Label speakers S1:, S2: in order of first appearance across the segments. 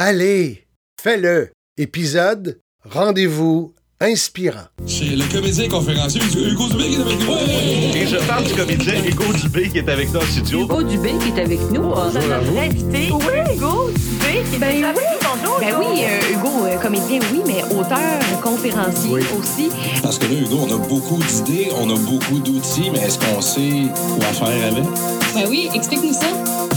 S1: Allez, fais-le. Épisode, rendez-vous inspirant.
S2: C'est le comédien conférencier Hugo Dubé qui est avec nous.
S3: Et je parle du comédien Hugo Dubé qui est avec nous en studio.
S4: Hugo Dubé qui est avec nous.
S5: Bonjour à vous. invité.
S4: Oui, Hugo Dubé qui est ben avec
S5: oui. nous. Bonjour.
S4: Ben oui, euh, Hugo, euh, comédien, oui, mais auteur, conférencier aussi.
S2: Parce que là, Hugo, on a beaucoup d'idées, on a beaucoup d'outils, mais est-ce qu'on sait quoi faire avec?
S6: Ben oui, explique-nous ça.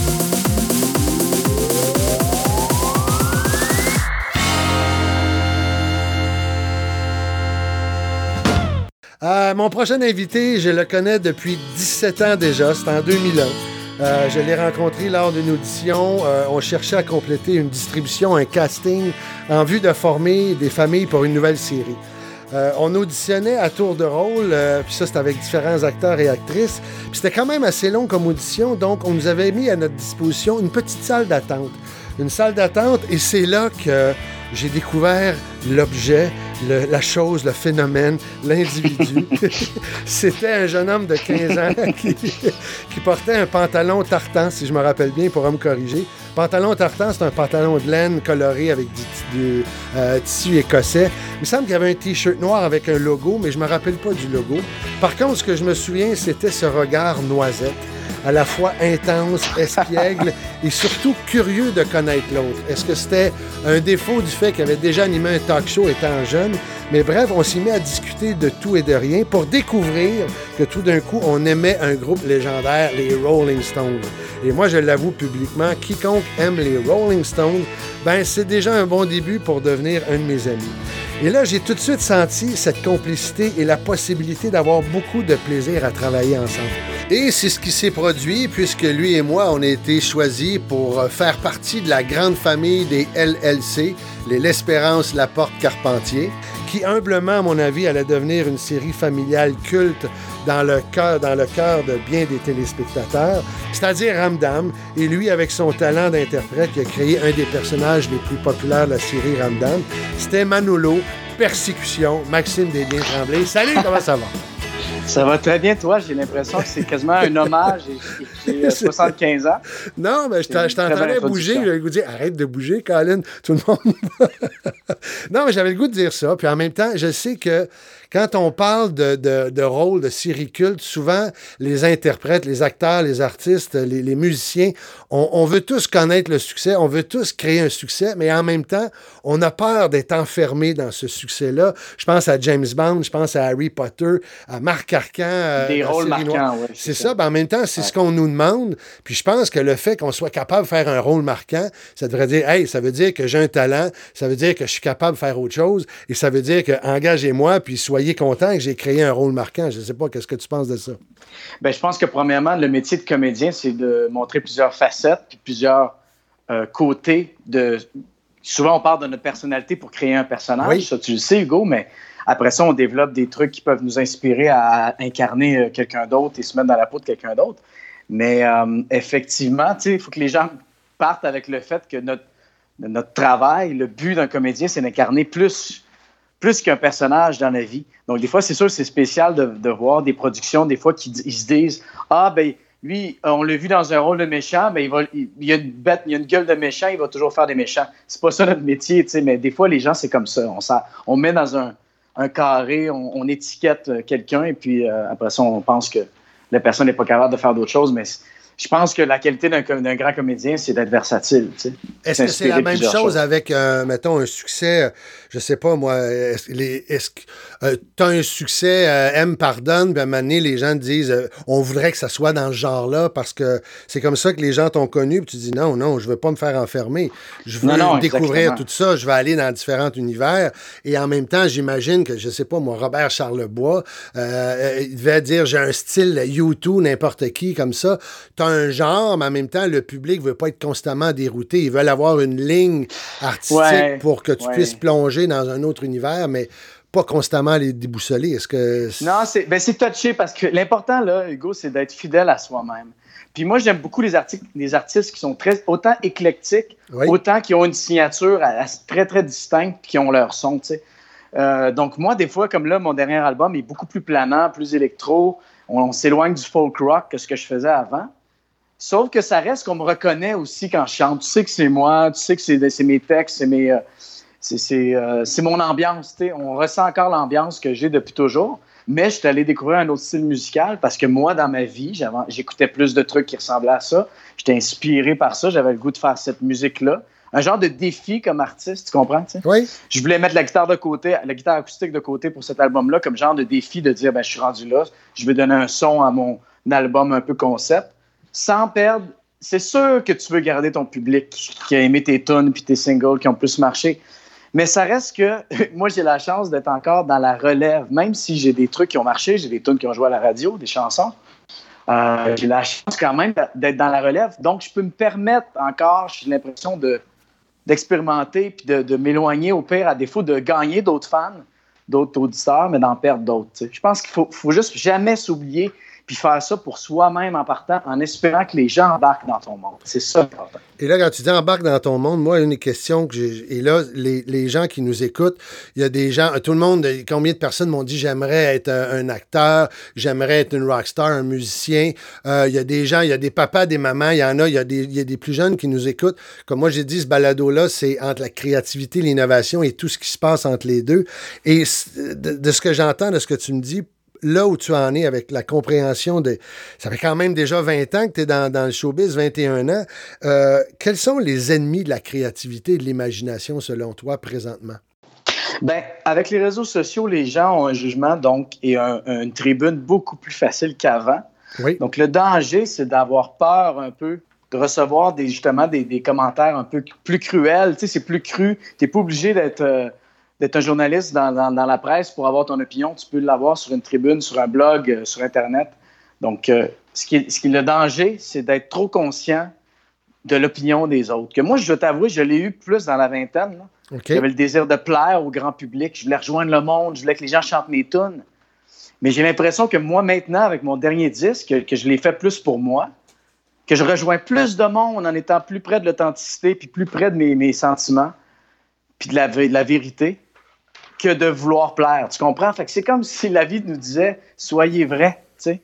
S1: Euh, mon prochain invité, je le connais depuis 17 ans déjà, c'est en 2001. Euh, je l'ai rencontré lors d'une audition. Euh, on cherchait à compléter une distribution, un casting en vue de former des familles pour une nouvelle série. On auditionnait à tour de rôle, puis ça c'était avec différents acteurs et actrices. Puis c'était quand même assez long comme audition, donc on nous avait mis à notre disposition une petite salle d'attente. Une salle d'attente, et c'est là que j'ai découvert l'objet, la chose, le phénomène, l'individu. C'était un jeune homme de 15 ans qui, qui portait un pantalon tartan, si je me rappelle bien, pour me corriger. Pantalon tartan, c'est un pantalon de laine coloré avec du, du, euh, tissu écossais. Il me semble qu'il y avait un t-shirt noir avec un logo, mais je me rappelle pas du logo. Par contre, ce que je me souviens, c'était ce regard noisette à la fois intense, espiègle et surtout curieux de connaître l'autre. Est-ce que c'était un défaut du fait qu'il avait déjà animé un talk show étant jeune? Mais bref, on s'y met à discuter de tout et de rien pour découvrir que tout d'un coup, on aimait un groupe légendaire, les Rolling Stones. Et moi, je l'avoue publiquement, quiconque aime les Rolling Stones, ben c'est déjà un bon début pour devenir un de mes amis. Et là, j'ai tout de suite senti cette complicité et la possibilité d'avoir beaucoup de plaisir à travailler ensemble. Et c'est ce qui s'est produit puisque lui et moi, on a été choisis pour faire partie de la grande famille des LLC, les L'Espérance Laporte Carpentier, qui humblement, à mon avis, allait devenir une série familiale culte dans le cœur, dans le cœur de bien des téléspectateurs, c'est-à-dire Ramdam. Et lui, avec son talent d'interprète, qui a créé un des personnages les plus populaires de la série Ramdam, c'était Manolo, Persécution, Maxime Desbiens-Tremblay. Salut, comment ça va?
S7: Ça va très bien, toi. J'ai l'impression que c'est quasiment un hommage. J'ai- euh, 75 ans.
S1: Non, mais je t'en- je t'entendais bouger. J'avais le goût de dire arrête de bouger, Colin. Tout le monde. non, mais j'avais le goût de dire ça. Puis en même temps, je sais que quand on parle de, de, de rôle de série culte, souvent, les interprètes, les acteurs, les artistes, les, les musiciens, on, on veut tous connaître le succès, on veut tous créer un succès, mais en même temps, on a peur d'être enfermé dans ce succès-là. Je pense à James Bond, je pense à Harry Potter, à Marc Arcan. euh,
S7: Des rôles marquants, ouais,
S1: C'est ça. Ben, en même temps, c'est ce qu'on nous demande. Puis je pense que le fait qu'on soit capable de faire un rôle marquant, ça devrait dire, hey, ça veut dire que j'ai un talent, ça veut dire que je suis capable de faire autre chose, et ça veut dire que engagez-moi, puis soyez content que j'ai créé un rôle marquant. Je ne sais pas, qu'est-ce que tu penses de ça?
S7: Ben, je pense que premièrement, le métier de comédien, c'est de montrer plusieurs facettes, puis plusieurs euh, côtés de. Souvent, on parle de notre personnalité pour créer un personnage.
S1: Oui.
S7: Ça, tu le sais, Hugo, mais après ça, on développe des trucs qui peuvent nous inspirer à incarner euh, quelqu'un d'autre et se mettre dans la peau de quelqu'un d'autre. Mais euh, effectivement, tu sais, il faut que les gens partent avec le fait que notre, notre travail, le but d'un comédien, c'est d'incarner plus, plus qu'un personnage dans la vie. Donc, des fois, c'est sûr, c'est spécial de, voir des productions, des fois, qui di- ils se disent Ah, ben, lui, on l'a vu dans un rôle de méchant, mais il, va, a une bête, il a une gueule de méchant, il va toujours faire des méchants. C'est pas ça notre métier, tu sais, mais des fois, les gens, c'est comme ça. On, met dans un, carré, on, étiquette euh, quelqu'un, et puis euh, après ça, on pense que la personne n'est pas capable de faire d'autres choses, mais je pense que la qualité d'un grand comédien, c'est d'être versatile, tu sais.
S1: Est-ce que c'est la même chose
S7: choses.
S1: avec, euh, mettons, un succès, euh, je sais pas moi, est-ce les- est-ce que tu as un succès, euh, M pardonne, puis à un moment donné, les gens te disent, euh, on voudrait que ça soit dans ce genre-là parce que c'est comme ça que les gens t'ont connu, puis tu dis, non, non, je veux pas me faire enfermer. Je veux
S7: Non, non,
S1: découvrir tout ça, je vais aller dans différents univers. Et en même temps, j'imagine que, je sais pas, moi, Robert Charlebois, euh, euh, il devait dire, j'ai un style YouTube, n'importe qui, comme ça. Un genre, mais en même temps, le public veut pas être constamment dérouté. Ils veulent avoir une ligne artistique
S7: Ouais,
S1: pour que tu
S7: ouais.
S1: puisses plonger dans un autre univers, mais pas constamment les déboussoler. Est-ce que.
S7: Non, c'est ben, touché parce que l'important, là, Hugo, c'est d'être fidèle à soi-même. Puis moi, j'aime beaucoup les, articles, les artistes qui sont très, autant éclectiques,
S1: Oui.
S7: autant qui ont une signature à- à- très, très distincte, puis qui ont leur son, tu sais. Euh, donc moi, des fois, comme là, mon dernier album est beaucoup plus planant, plus électro. On, on s'éloigne du folk rock que ce que je faisais avant. Sauf que ça reste qu'on me reconnaît aussi quand je chante. Tu sais que c'est moi, tu sais que c'est mes textes, c'est mes. euh, c'est- c'est euh, c'est mon ambiance. On ressent encore l'ambiance que j'ai depuis toujours. Mais je suis allé découvrir un autre style musical parce que moi, dans ma vie, j'avais- j'écoutais plus de trucs qui ressemblaient à ça. J'étais inspiré par ça. J'avais le goût de faire cette musique-là. Un genre de défi comme artiste, tu comprends?
S1: Oui.
S7: je voulais mettre la guitare de côté, la guitare acoustique de côté pour cet album-là, comme genre de défi de dire, ben, je suis rendu là, je vais donner un son à mon album un peu concept, sans perdre. C'est sûr que tu veux garder ton public qui a aimé tes tunes puis tes singles qui ont plus marché. Mais ça reste que moi, j'ai la chance d'être encore dans la relève. Même si j'ai des trucs qui ont marché, j'ai des tunes qui ont joué à la radio, des chansons. euh, j'ai la chance quand même d'être dans la relève. Donc, je peux me permettre encore, j'ai l'impression de, d'expérimenter puis de, m'éloigner au pire, à défaut de gagner d'autres fans, d'autres auditeurs, mais d'en perdre d'autres. Je pense qu'il faut, faut juste jamais s'oublier faire ça pour soi-même en partant, en espérant que les gens embarquent dans ton monde. C'est ça.
S1: Et là, quand tu dis embarque dans ton monde, moi, une des questions que j'ai. Et là, les, les gens qui nous écoutent, il y a des gens, tout le monde, combien de personnes m'ont dit j'aimerais être un, acteur, j'aimerais être une rockstar, un musicien. Euh, il y a des gens, il y a des papas, des mamans, il y en a, il y a des, il y a des plus jeunes qui nous écoutent. Comme moi, j'ai dit, ce balado-là, c'est entre la créativité, l'innovation et tout ce qui se passe entre les deux. Et de ce que j'entends, de ce que tu me dis, là où tu en es avec la compréhension de. Ça fait quand même déjà 20 ans que tu es dans, dans le showbiz, 21 ans. Euh, quels sont les ennemis de la créativité et de l'imagination selon toi présentement?
S7: Ben, avec les réseaux sociaux, les gens ont un jugement donc et un- une tribune beaucoup plus facile qu'avant.
S1: Oui.
S7: Donc, le danger, c'est d'avoir peur un peu de recevoir des, justement des, des commentaires un peu plus cruels. Tu sais, c'est plus cru. Tu n'es pas obligé d'être euh, d'être un journaliste dans, dans- dans la presse pour avoir ton opinion. Tu peux l'avoir sur une tribune, sur un blog, euh, sur Internet. Donc, euh, ce, qui ce qui est le danger, c'est d'être trop conscient de l'opinion des autres. Que moi, je dois t'avouer, je l'ai eu plus dans la vingtaine. J'avais le désir de plaire au grand public. Je voulais rejoindre le monde. Je voulais que les gens chantent mes tunes. Mais j'ai l'impression que moi, maintenant, avec mon dernier disque, que, que je l'ai fait plus pour moi, que je rejoins plus de monde en étant plus près de l'authenticité, puis plus près de mes, mes sentiments, puis de la, vé- de la vérité, que de vouloir plaire. Tu comprends? Fait c'est comme si la vie nous disait soyez vrai. tu sais.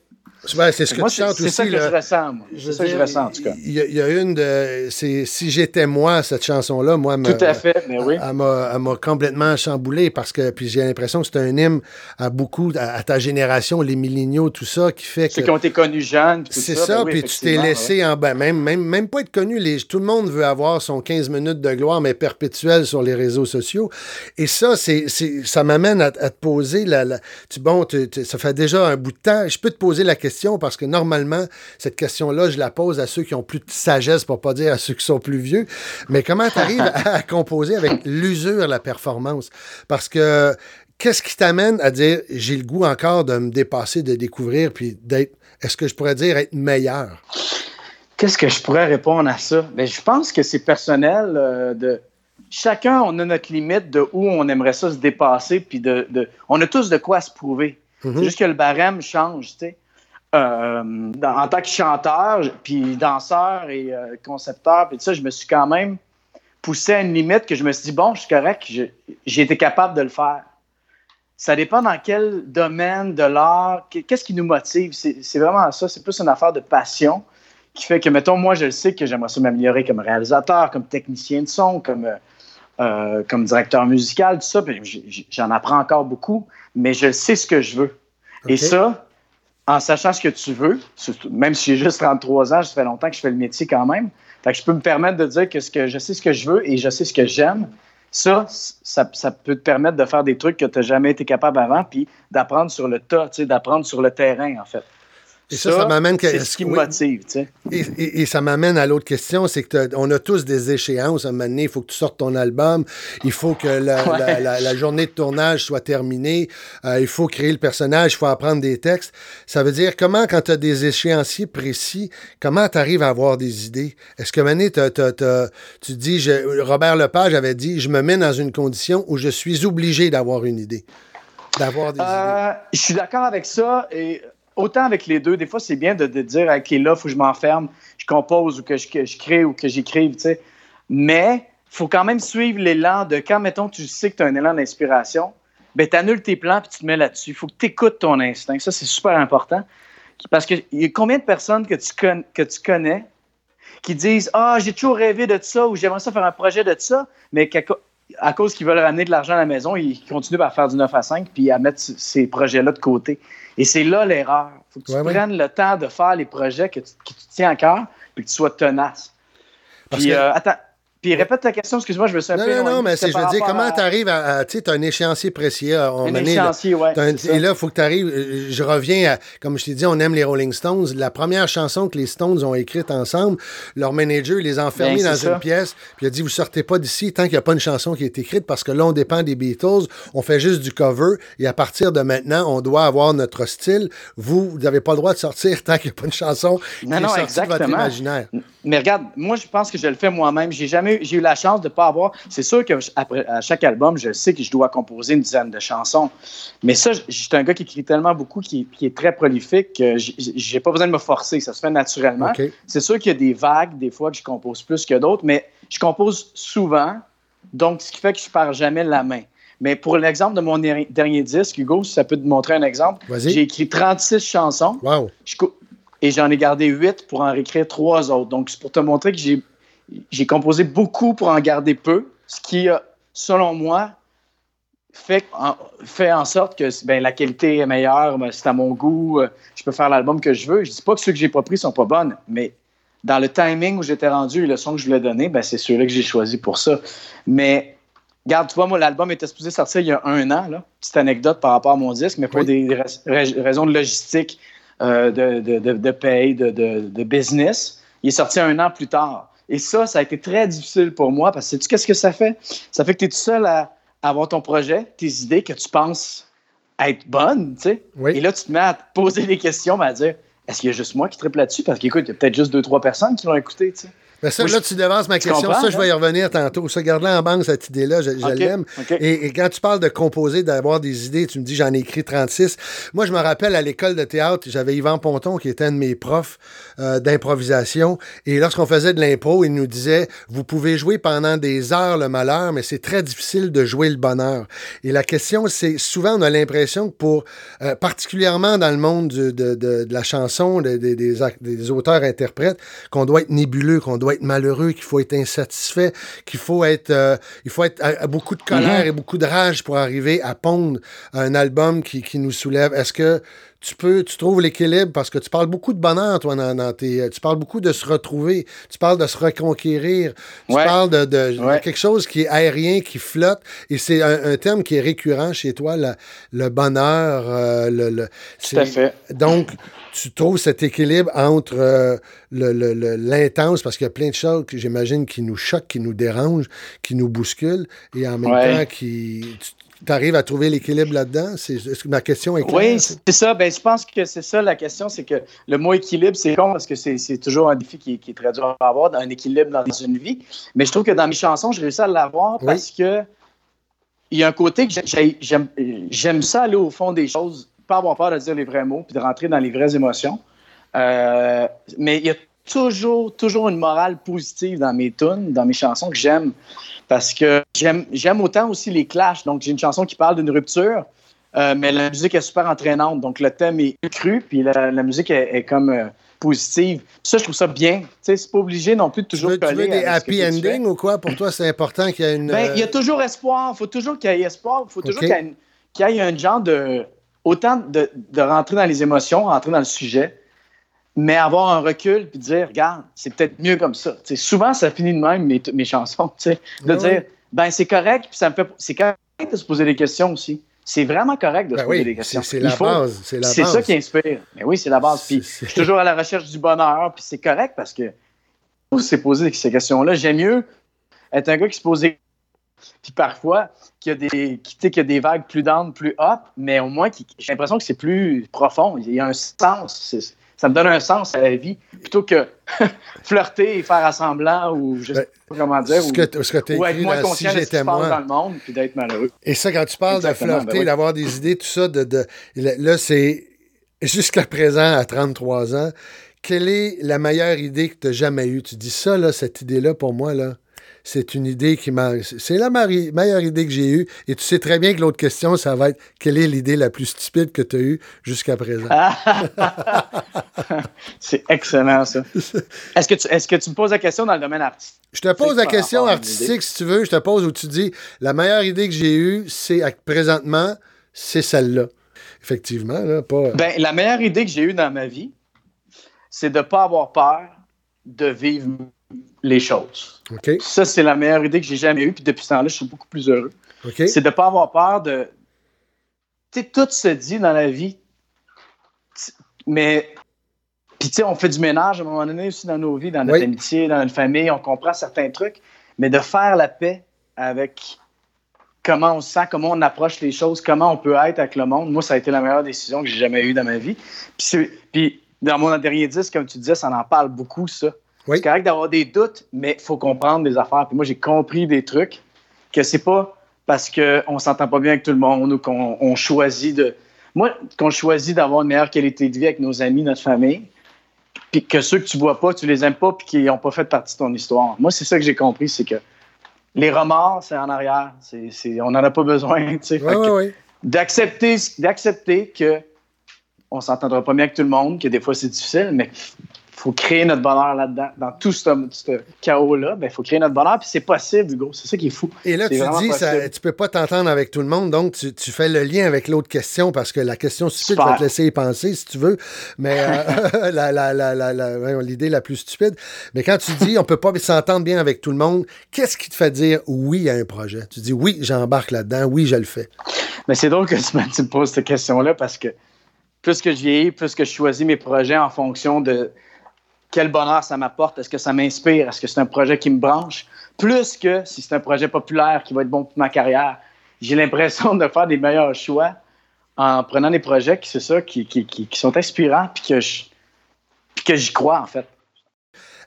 S1: Ben, c'est ce que
S7: Moi,
S1: tu
S7: c'est
S1: chantes
S7: c'est ça
S1: aussi.
S7: que
S1: là.
S7: je ressens, moi. C'est ça que je ressens, en tout cas.
S1: Il y, a- il y a une de. C'est Si j'étais moi, cette chanson-là, moi, me-
S7: Tout à fait, mais oui.
S1: Elle m'a complètement chamboulé parce que puis j'ai l'impression que c'est un hymne à beaucoup, à, à ta génération, les milléniaux, tout ça, qui fait que.
S7: Ceux qui ont été connus jeunes,
S1: C'est
S7: ça.
S1: ça,
S7: ben oui,
S1: puis tu t'es laissé en bas. Même, même, même pas être connu. Les, tout le monde veut avoir son 15 minutes de gloire, mais perpétuelle sur les réseaux sociaux. Et ça, c'est, c'est- ça m'amène à, à te poser la. la- tu, bon, tu- tu- ça fait déjà un bout de temps. Je peux te poser la question parce que normalement, cette question-là, je la pose à ceux qui ont plus de sagesse, pour pas dire à ceux qui sont plus vieux. Mais comment tu arrives à, composer avec l'usure, la performance? Parce que. Qu'est-ce qui t'amène à dire j'ai le goût encore de me dépasser, de découvrir, puis d'être, est-ce que je pourrais dire être meilleur?
S7: Qu'est-ce que je pourrais répondre à ça? Ben, je pense que c'est personnel. euh, de... Chacun, on a notre limite de où on aimerait ça se dépasser. Puis de, de- On a tous de quoi se prouver.
S1: Mhm.
S7: C'est juste que le barème change. tu sais. Euh, dans- en tant que chanteur, puis danseur et euh, concepteur, puis tout ça, je me suis quand même poussé à une limite que je me suis dit, bon, je suis correct, j'ai été capable de le faire. Ça dépend dans quel domaine de l'art, qu'est-ce qui nous motive? C'est vraiment ça, c'est plus une affaire de passion qui fait que, mettons, moi, je le sais que j'aimerais ça m'améliorer comme réalisateur, comme technicien de son, comme, euh, comme directeur musical, tout ça. J'en apprends encore beaucoup, mais je sais ce que je veux. Et ça, en sachant ce que tu veux, même si j'ai juste 33 ans, ça fait longtemps que je fais le métier quand même. Fait que je peux me permettre de dire que, ce que je sais ce que je veux et je sais ce que j'aime. Ça, ça, peut te permettre de faire des trucs que tu n'as jamais été capable avant, puis d'apprendre sur le tas, d'apprendre sur le terrain, en fait.
S1: Et ça, ça m'amène que-
S7: C'est ce qui me
S1: oui.
S7: motive, tu sais.
S1: Et, et- et ça m'amène à l'autre question, c'est que on a tous des échéances. À un moment donné, il faut que tu sortes ton album, il faut que la,
S7: Ouais.
S1: la- la- la journée de tournage soit terminée, euh, il faut créer le personnage, il faut apprendre des textes. Ça veut dire comment, quand tu as des échéanciers précis, comment tu arrives à avoir des idées? Est-ce que Mané, t'as- t'as- t'as- tu dis, je- Robert Lepage avait dit, je me mets dans une condition où je suis obligé d'avoir une idée, d'avoir des idées.
S7: Euh, je suis d'accord avec ça. Et autant avec les deux, des fois, c'est bien de, dire, OK, là, il faut que je m'enferme, je compose ou que je, crée ou que j'écrive, tu sais. Mais il faut quand même suivre l'élan de quand, mettons, tu sais que tu as un élan d'inspiration, ben, tu annules tes plans puis tu te mets là-dessus. Il faut que tu écoutes ton instinct. Ça, c'est super important. Parce qu'il y a combien de personnes que tu, que tu connais qui disent Ah, j'ai toujours rêvé de ça ou j'aimerais ça faire un projet de ça, mais à cause qu'ils veulent ramener de l'argent à la maison, ils continuent à faire du 9 à 5 puis à mettre ces projets-là de côté. Et c'est là l'erreur. Il faut que tu
S1: Ouais, ouais.
S7: prennes le temps de faire les projets que tu, tiens à cœur puis que tu sois tenace.
S1: Parce
S7: Puis,
S1: que-
S7: euh, attends, puis répète ta question, excuse-moi, je me suis un
S1: Non,
S7: peu
S1: non, non, mais c'est, je veux dire, comment tu arrives à. à- Tu sais, tu as un échéancier précis. à un
S7: échéancier, ça.
S1: et là, il faut que tu arrives. Je reviens à, comme je t'ai dit, on aime les Rolling Stones. La première chanson que les Stones ont écrite ensemble, leur manager les a enfermés
S7: Ben,
S1: dans
S7: ça.
S1: une pièce, puis il a dit Vous sortez pas d'ici tant qu'il n'y a pas une chanson qui est écrite, parce que là, on dépend des Beatles, on fait juste du cover, et à partir de maintenant, on doit avoir notre style. Vous, vous n'avez pas le droit de sortir tant qu'il n'y a pas une chanson qui
S7: Non,
S1: est
S7: non,
S1: sortie de votre imaginaire.
S7: Mais regarde, moi, je pense que je le fais moi-même. J'ai jamais, j'ai eu la chance de pas avoir. C'est sûr que je- après, à chaque album, je sais que je dois composer une dizaine de chansons. Mais ça, je je suis un gars qui écrit tellement beaucoup, qui, qui est très prolifique, que j'ai- pas besoin de me forcer. Ça se fait naturellement. C'est sûr qu'il y a des vagues, des fois, que je compose plus que d'autres, mais je compose souvent. Donc, ce qui fait que je pars jamais la main. Mais pour l'exemple de mon der- dernier disque, Hugo, si ça peut te montrer un exemple, j'ai écrit 36 chansons.
S1: Wow.
S7: Je et j'en ai gardé huit pour en réécrire trois autres. Donc, c'est pour te montrer que j'ai, composé beaucoup pour en garder peu, ce qui, a, selon moi, fait en, fait en sorte que ben, la qualité est meilleure, ben, c'est à mon goût, euh, je peux faire l'album que je veux. Je dis pas que ceux que j'ai pas pris sont pas bonnes, mais dans le timing où j'étais rendu et le son que je voulais donner, ben, c'est ceux-là que j'ai choisi pour ça. Mais Regarde, tu vois, moi, l'album était supposé sortir il y a un an, là. Petite anecdote par rapport à mon disque, mais pour
S1: Oui.
S7: des rais- rais- raisons de logistique, euh, de, de, de, paye, de, de, business, il est sorti un an plus tard. Et ça, ça a été très difficile pour moi parce que sais-tu qu'est-ce que ça fait? Ça fait que tu es tout seul à avoir ton projet, tes idées que tu penses être bonnes, tu sais.
S1: Oui.
S7: Et là, tu te mets à te poser des questions, mais à dire est-ce qu'il y a juste moi qui triple là-dessus? Parce qu'écoute, il y a peut-être juste deux, trois personnes qui l'ont écouté, tu sais.
S1: Mais ça,
S7: Moi,
S1: là, tu devances ma question. ça, je vais y
S7: hein?
S1: revenir tantôt. Ça, garde-la en banque, cette idée-là. Je, l'aime. Et, et quand tu parles de composer, d'avoir des idées, tu me dis j'en ai écrit 36. Moi, je me rappelle à l'école de théâtre, j'avais Yvan Ponton qui était un de mes profs euh, d'improvisation. Et lorsqu'on faisait de l'impro, il nous disait Vous pouvez jouer pendant des heures le malheur, mais c'est très difficile de jouer le bonheur. Et la question, c'est souvent, on a l'impression que pour, euh, particulièrement dans le monde du- de, de- de la chanson, de- de- des, ac- des auteurs-interprètes, qu'on doit être nébuleux, qu'on doit être malheureux, qu'il faut être insatisfait, qu'il faut être, euh, il faut être à, à beaucoup de colère et beaucoup de rage pour arriver à pondre un album qui, qui nous soulève. Est-ce que tu peux, tu trouves l'équilibre parce que tu parles beaucoup de bonheur, toi, dans, dans tes, tu parles beaucoup de se retrouver, tu parles de se reconquérir, tu
S7: Ouais.
S1: parles de, de- quelque chose qui est aérien, qui flotte, et c'est un, un terme qui est récurrent chez toi, la- le bonheur, euh, le, le-
S7: Tout à fait.
S1: donc, tu trouves cet équilibre entre euh, le- le- le- l'intense, parce qu'il y a plein de choses que j'imagine qui nous choquent, qui nous dérangent, qui nous bousculent, et en même
S7: Ouais.
S1: temps, qui, tu arrives à trouver l'équilibre là-dedans? C'est, est-ce que ma question est claire?
S7: Oui, c'est ça. Ben, je pense que c'est ça la question, c'est que le mot équilibre, c'est con parce que c'est c'est toujours un défi qui, est- qui est très dur à avoir, un équilibre dans une vie. Mais je trouve que dans mes chansons, j'ai réussi à l'avoir
S1: Oui.
S7: parce que il y a un côté que j'ai- j'ai- j'aime j'aime ça aller au fond des choses, pas avoir peur de dire les vrais mots puis de rentrer dans les vraies émotions. Euh, mais il y a toujours, toujours une morale positive dans mes tunes, dans mes chansons que j'aime parce que j'aime autant aussi les clashs. Donc, j'ai une chanson qui parle d'une rupture, euh, mais la musique est super entraînante. Donc, le thème est cru, puis la, la musique est, est comme euh, positive. Ça, je trouve ça bien. Tu sais, c'est pas obligé non plus de
S1: Tu
S7: toujours
S1: veux, tu veux des happy
S7: tu
S1: endings ou quoi? Pour toi, c'est important qu'il y ait une.
S7: Ben,
S1: euh,
S7: il y a toujours espoir. Il faut toujours qu'il y ait espoir. Il faut toujours
S1: Ok.
S7: qu'il y ait une- qu'il y ait un genre de. Autant de, de rentrer dans les émotions, rentrer dans le sujet, mais avoir un recul puis dire, regarde, c'est peut-être mieux comme ça. Souvent, ça finit de même, mes, mes chansons. tu sais, De dire, ben, c'est correct, puis ça me fait. C'est correct de se poser des questions aussi. C'est vraiment correct de
S1: ben
S7: se poser des questions.
S1: c'est, la
S7: faut-
S1: base. C'est,
S7: ça qui inspire. Mais oui, c'est la base. Puis je suis toujours à la recherche du bonheur, puis c'est correct parce que faut se poser ces questions-là. J'aime mieux être un gars qui se pose des puis parfois qu'il y a des qui, qu'il y a des vagues plus down, plus up, mais au moins j'ai l'impression que c'est plus profond. Il y a un sens. Ça me donne un sens à la vie plutôt que flirter et faire assemblant ou je sais
S1: Ben,
S7: pas comment dire.
S1: Ce
S7: ou,
S1: que, ce que tu
S7: ou
S1: as
S7: être moins
S1: Si
S7: conscient de ce qui se passe dans le monde puis d'être malheureux.
S1: Et ça, quand tu parles
S7: Exactement,
S1: de flirter,
S7: ben oui.
S1: d'avoir des idées, tout ça, de, de- là, c'est jusqu'à présent, à 33 ans, quelle est la meilleure idée que tu as jamais eue? Tu dis ça, là, cette idée-là, pour moi, là, c'est une idée qui m'a. C'est la mari- meilleure idée que j'ai eue. Et tu sais très bien que l'autre question, ça va être quelle est l'idée la plus stupide que tu as eue jusqu'à présent?
S7: C'est excellent, ça. Est-ce que, tu, est-ce que tu me poses la question dans le domaine artistique?
S1: Je te pose la question artistique, si tu veux. Je te pose où tu dis la meilleure idée que j'ai eue, c'est présentement, c'est celle-là. Effectivement, là, pas.
S7: Ben, la meilleure idée que j'ai eue dans ma vie, c'est de ne pas avoir peur de vivre les choses. Ça, c'est la meilleure idée que j'ai jamais eue. Puis depuis ce temps-là, je suis beaucoup plus heureux. C'est de ne pas avoir peur de. Tu sais, tout se dit dans la vie. Mais. Puis, tu sais, on fait du ménage à un moment donné aussi dans nos vies, dans notre
S1: Oui.
S7: amitié, dans notre famille. On comprend certains trucs. Mais de faire la paix avec comment on se sent, comment on approche les choses, comment on peut être avec le monde. Moi, ça a été la meilleure décision que j'ai jamais eue dans ma vie. Puis, puis dans mon dernier disque, comme tu disais, ça en parle beaucoup, ça.
S1: Oui.
S7: C'est correct d'avoir des doutes, mais il faut comprendre des affaires. Puis moi, j'ai compris des trucs que c'est pas parce qu'on s'entend pas bien avec tout le monde ou qu'on on choisit de. Moi, qu'on choisit d'avoir une meilleure qualité de vie avec nos amis, notre famille, puis que ceux que tu vois pas, tu les aimes pas, puis qui n'ont pas fait partie de ton histoire. Moi, c'est ça que j'ai compris, c'est que les remords, c'est en arrière. On n'en a pas besoin. tu sais.
S1: Oui,
S7: Fait
S1: oui,
S7: que
S1: oui.
S7: d'accepter, d'accepter que on s'entendra pas bien avec tout le monde, que des fois c'est difficile, mais faut créer notre bonheur là-dedans. Dans tout ce, ce chaos-là, il faut créer notre bonheur, puis c'est possible, Hugo. C'est ça qui est fou.
S1: Et là, tu dis, ça, tu peux pas t'entendre avec tout le monde, donc tu, tu fais le lien avec l'autre question parce que la question stupide,
S7: Super.
S1: je vais te laisser y penser si tu veux, mais euh, la- la- la- l'idée la plus stupide. Mais quand tu dis on peut pas s'entendre bien avec tout le monde, qu'est-ce qui te fait dire oui à un projet? Tu dis oui, j'embarque là-dedans, oui, je le fais.
S7: Mais c'est drôle que tu me, tu me poses cette question-là parce que plus que je vieillis, plus que je choisis mes projets en fonction de quel bonheur ça m'apporte, est-ce que ça m'inspire, est-ce que c'est un projet qui me branche, plus que si c'est un projet populaire qui va être bon pour ma carrière. J'ai l'impression de faire des meilleurs choix en prenant des projets qui, c'est ça, qui, qui, qui- qui sont inspirants puis que je- puis que j'y crois, en fait.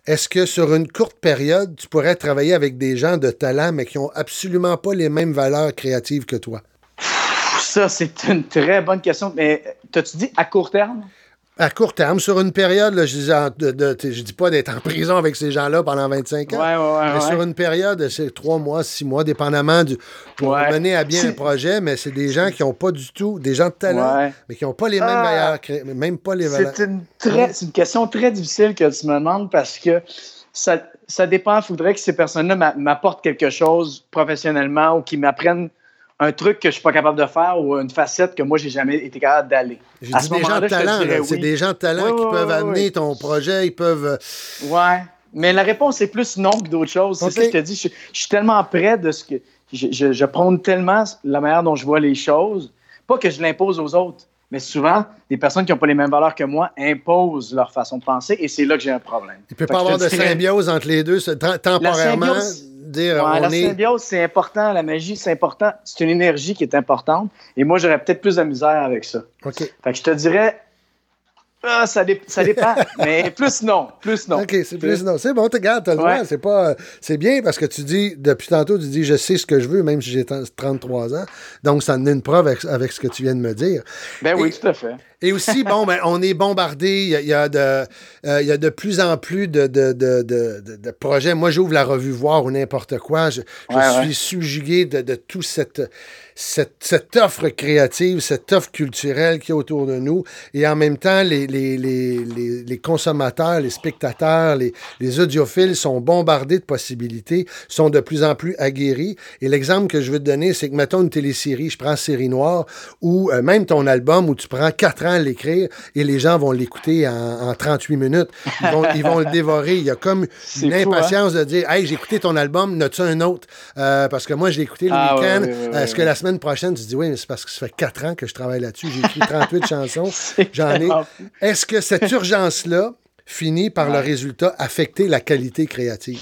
S1: Est-ce que sur une courte période, tu pourrais travailler avec des gens de talent, mais qui ont absolument pas les mêmes valeurs créatives que toi?
S7: Ça, c'est une très bonne question. Mais t'as-tu dit à court terme?
S1: À court terme, sur une période, là, je dis, de- de- je dis pas d'être en prison avec ces gens-là pendant 25
S7: Ouais,
S1: ans.
S7: ouais, ouais.
S1: Mais
S7: ouais.
S1: sur une période, c'est trois mois, six mois, dépendamment du. pour mener à bien un projet, mais c'est des gens qui n'ont pas du tout, des gens de talent, mais qui n'ont pas les mêmes
S7: Ah.
S1: valeurs, cré- même pas les valeurs.
S7: C'est une, très- une question très difficile que tu me demandes parce que ça, ça dépend. Il faudrait que ces personnes-là m'a- m'apportent quelque chose professionnellement ou qu'ils m'apprennent un truc que je suis pas capable de faire ou une facette que moi, j'ai jamais été capable d'aller.
S1: J'ai
S7: À
S1: dit
S7: ce
S1: des gens de talent, c'est
S7: oui.
S1: des gens de talent qui peuvent amener ton projet, ils peuvent. euh,
S7: Ouais. Mais la réponse est plus non que d'autres choses. C'est ça que je te dis. Je, je suis tellement près de ce que. Je, je, je prône tellement la manière dont je vois les choses. Pas que je l'impose aux autres, mais souvent, des personnes qui n'ont pas les mêmes valeurs que moi imposent leur façon de penser et c'est là que j'ai un problème.
S1: Il peut
S7: Fait
S1: pas avoir de
S7: dirais-
S1: symbiose entre les deux, temporairement.
S7: symbiose-
S1: dire
S7: Ouais,
S1: on
S7: la
S1: est.
S7: symbiose, c'est important. La magie, c'est important. C'est une énergie qui est importante. Et moi, j'aurais peut-être plus de misère avec ça.
S1: OK.
S7: Fait que je te dirais, ah, ça, dé- ça dépend. mais plus non. Plus non.
S1: OK, c'est plus. Non, c'est bon, tu regardes, t'as le
S7: Ouais.
S1: droit. C'est pas. euh, C'est bien parce que tu dis, depuis tantôt, tu dis, je sais ce que je veux, même si j'ai 33 ans. Donc, ça en est une preuve avec, avec ce que tu viens de me dire.
S7: Ben oui, tout à fait.
S1: Et aussi, bon, ben, on est bombardé. Il y a, il y a de, euh, il y a de plus en plus de, de, de, de, de- de projets. Moi, j'ouvre la revue Voir ou n'importe quoi. Je, je
S7: Ouais,
S1: suis
S7: ouais.
S1: subjugué de, toute cette, cette, cette offre créative, cette offre culturelle qui est autour de nous. Et en même temps, les, les, les, les, les consommateurs, les spectateurs, les, les audiophiles sont bombardés de possibilités, sont de plus en plus aguerris. Et l'exemple que je veux te donner, c'est que, mettons une télésérie, je prends Série Noire, ou euh, même ton album où tu prends quatre ans à l'écrire et les gens vont l'écouter en, en 38 minutes. Ils vont, ils vont le dévorer. Il y a comme une
S7: hein?
S1: impatience de dire Hey, j'ai écouté ton album, n'as-tu un autre? Euh, Parce que moi, je l'ai écouté le
S7: Ah,
S1: week-end. Est-ce que la semaine prochaine, tu dis Oui, mais c'est parce que ça fait quatre ans que je travaille là-dessus. J'ai écrit 38 chansons. J'en ai. Est-ce que cette urgence-là finit par le résultat affecter la qualité créative?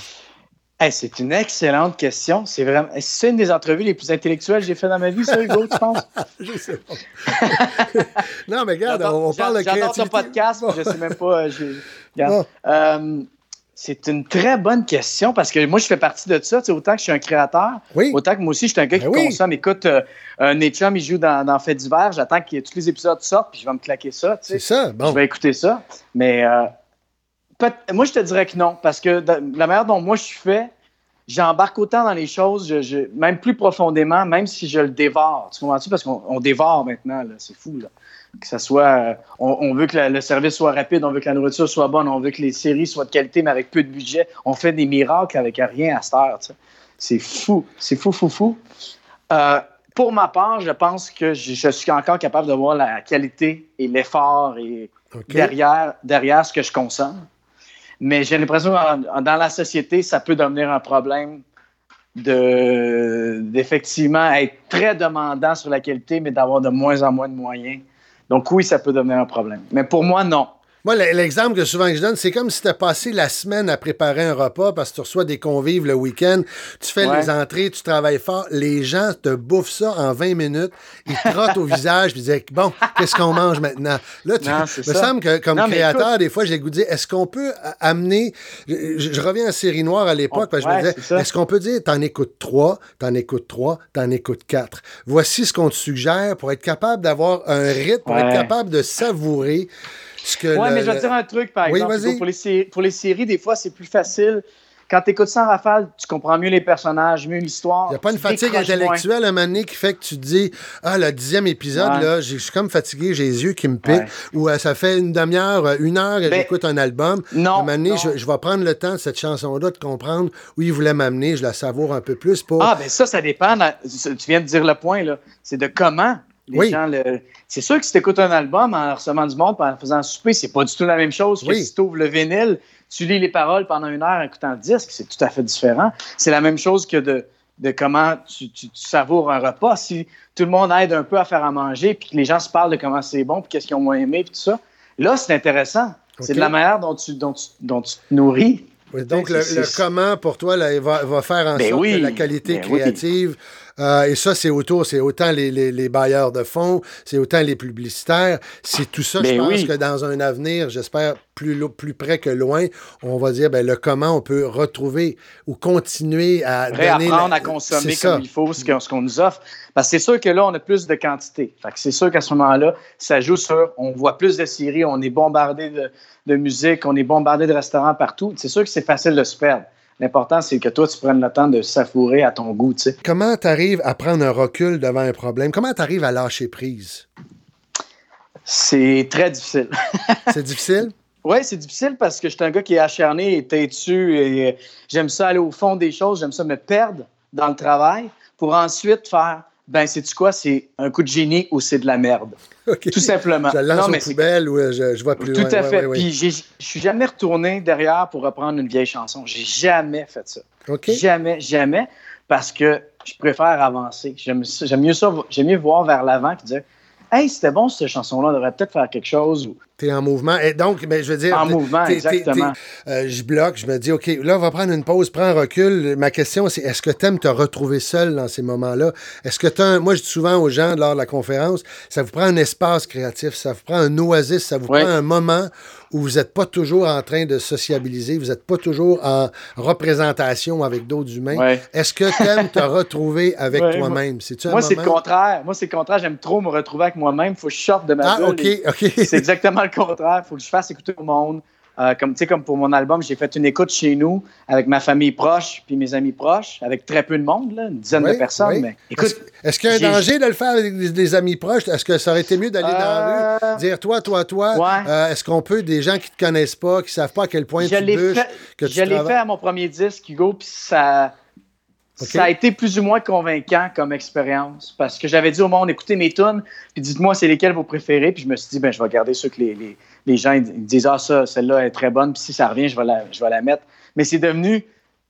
S7: Hey, c'est une excellente question. C'est vraiment. C'est une des entrevues les plus intellectuelles que j'ai fait dans ma vie, ça, Hugo, tu penses?
S1: Je sais pas. non, mais regarde,
S7: J'adore-
S1: on, on parle de
S7: J'adore
S1: créativité.
S7: ton podcast, je sais même pas. euh. Euh, c'est une très bonne question parce que moi, je fais partie de ça. Tu sais, autant que je suis un créateur,
S1: Oui.
S7: autant que moi aussi, je suis un gars
S1: Ben
S7: qui
S1: oui.
S7: consomme. Écoute, euh, un Netchum, il joue dans, dans Fait d'hiver. J'attends que tous les épisodes sortent, puis je vais me claquer ça. Tu sais.
S1: C'est ça. Bon.
S7: Je vais écouter ça. Mais euh, moi, je te dirais que non, parce que la manière dont moi je suis fait, j'embarque autant dans les choses, je- je- même plus profondément, même si je le dévore. Tu comprends-tu? Parce qu'on on dévore maintenant, c'est fou. Là. Que ça soit, euh, on, on veut que la- le service soit rapide, on veut que la nourriture soit bonne, on veut que les séries soient de qualité, mais avec peu de budget. On fait des miracles avec rien à cette heure. C'est fou, c'est fou, fou, fou. Euh, pour ma part, je pense que je, je suis encore capable de voir la qualité et l'effort et derrière, derrière ce que je consomme. Mais j'ai l'impression que dans la société, ça peut devenir un problème de d'effectivement être très demandant sur la qualité, mais d'avoir de moins en moins de moyens. Donc oui, ça peut devenir un problème. Mais pour moi, non.
S1: Moi, l'exemple que souvent que je donne, c'est comme si tu as passé la semaine à préparer un repas parce que tu reçois des convives le week-end, tu fais
S7: Ouais.
S1: les entrées, tu travailles fort, les gens te bouffent ça en 20 minutes, ils te trottent au visage, puis ils disent Bon, qu'est-ce qu'on mange maintenant? Là, tu
S7: Non,
S1: me
S7: ça.
S1: semble que comme
S7: Non,
S1: créateur,
S7: écoute-
S1: des fois, j'ai le goût de dire Est-ce qu'on peut amener. Je, reviens à Série Noire à l'époque, je me disais. Est-ce qu'on peut dire T'en écoutes trois, t'en écoutes trois, t'en écoutes quatre? Voici ce qu'on te suggère pour être capable d'avoir un rythme, pour être capable de savourer le-
S7: mais je vais te dire un truc, par
S1: Oui,
S7: exemple. Pour les, sé- pour les séries, des fois, c'est plus facile. Quand tu écoutes ça en rafale, tu comprends mieux les personnages, mieux l'histoire.
S1: Il n'y a pas une fatigue intellectuelle à un moment donné qui fait que tu te dis Ah, le dixième épisode,
S7: Ouais.
S1: là, je suis comme fatigué, j'ai les yeux qui me piquent. Ou euh, ça fait une demi-heure, euh, une heure que
S7: Ben,
S1: j'écoute un album.
S7: non,
S1: À un moment donné,
S7: non.
S1: je, je vais prendre le temps de cette chanson-là de comprendre où il voulait m'amener. Je la savoure un peu plus pour.
S7: Ah, ben ça, ça dépend. Tu viens de dire le point, là. C'est de comment les
S1: Oui.
S7: gens le. C'est sûr que si tu écoutes un album en recevant du monde, en faisant un souper, c'est pas du tout la même chose que
S1: Oui.
S7: si tu ouvres le vinyle, tu lis les paroles pendant une heure en écoutant le disque. C'est tout à fait différent. C'est la même chose que de, de comment tu, tu- tu savoures un repas. Si tout le monde aide un peu à faire à manger, puis que les gens se parlent de comment c'est bon, puis qu'est-ce qu'ils ont moins aimé, puis tout ça, là, c'est intéressant. C'est de la manière dont tu, dont tu, dont tu te nourris.
S1: Oui, donc, le, comment, pour toi, là, va, va faire en
S7: Ben
S1: sorte
S7: oui,
S1: que la qualité
S7: ben oui.
S1: Euh, et ça, c'est autour, c'est autant les, les- les bailleurs de fonds, c'est autant les publicitaires, c'est tout ça, je
S7: Ben
S1: pense
S7: oui.
S1: que dans un avenir, j'espère plus, plus près que loin, on va dire ben, le comment on peut retrouver ou continuer à
S7: réapprendre
S1: la-
S7: à consommer comme il faut ce qu'on nous offre. Parce que c'est sûr que là, on a plus de quantité. C'est sûr qu'à ce moment-là, ça joue sur, on voit plus de séries, on est bombardé de, de musique, on est bombardé de restaurants partout. C'est sûr que c'est facile de se perdre. L'important, c'est que toi, tu prennes le temps de savourer à ton goût, tu sais.
S1: Comment tu arrives à prendre un recul devant un problème? Comment tu arrives à lâcher prise?
S7: C'est très difficile.
S1: C'est difficile?
S7: Oui, c'est difficile parce que je suis un gars qui est acharné et têtu et euh, j'aime ça aller au fond des choses, j'aime ça me perdre dans le travail pour ensuite faire ben, sais-tu quoi, c'est un coup de génie ou c'est de la merde. Tout simplement.
S1: Je lance
S7: Non, mais
S1: poubelles ou euh, je, je vois plus
S7: Tout
S1: loin.
S7: à fait.
S1: ouais, ouais.
S7: Puis je suis jamais retourné derrière pour reprendre une vieille chanson. J'ai jamais fait ça.
S1: OK.
S7: Jamais, jamais, parce que je préfère avancer. J'aime mieux ça, j'aime mieux voir vers l'avant que dire Hey, c'était bon cette chanson-là, on devrait peut-être faire quelque chose.
S1: En mouvement. Et donc, ben, je veux dire.
S7: En mouvement,
S1: t'es-
S7: exactement.
S1: t'es- euh, je bloque, je me dis, OK, là, on va prendre une pause, prends un recul. Ma question, c'est est-ce que tu aimes te retrouver seul dans ces moments-là? Est-ce que tu as Moi, je dis souvent aux gens lors de la conférence, ça vous prend un espace créatif, ça vous prend un oasis, ça vous prend un moment où vous n'êtes pas toujours en train de sociabiliser, vous n'êtes pas toujours en représentation avec d'autres humains.
S7: Ouais.
S1: Est-ce que tu aimes te retrouver avec
S7: Ouais,
S1: toi-même?
S7: Moi, c'est le contraire. Moi, c'est le contraire. J'aime trop me retrouver avec moi-même. Faut que je sorte de ma
S1: Ah,
S7: bulle
S1: OK, OK.
S7: C'est exactement le contraire. Il faut que je fasse écouter au monde. Euh, comme, comme pour mon album, j'ai fait une écoute chez nous avec ma famille proche puis mes amis proches, avec très peu de monde, là, une dizaine
S1: Oui,
S7: de personnes.
S1: oui.
S7: Mais écoute,
S1: Est-ce qu'il y a un danger de le faire avec des, des amis proches? Est-ce que ça aurait été mieux d'aller dans la
S7: Euh,
S1: rue, dire toi, toi, toi?
S7: Ouais.
S1: euh, Est-ce qu'on peut, des gens qui ne te connaissent pas, qui ne savent pas à quel point
S7: je
S1: tu
S7: l'ai
S1: bûches,
S7: fait,
S1: que tu
S7: je l'ai fait à mon premier disque, Hugo, puis ça, ça a été plus ou moins convaincant comme expérience parce que j'avais dit au monde écoutez mes tunes, puis dites-moi c'est lesquelles vous préférez, puis je me suis dit ben je vais garder ceux que les, les, les gens ils disent ah ça celle-là est très bonne, puis si ça revient je vais la je vais la mettre. Mais c'est devenu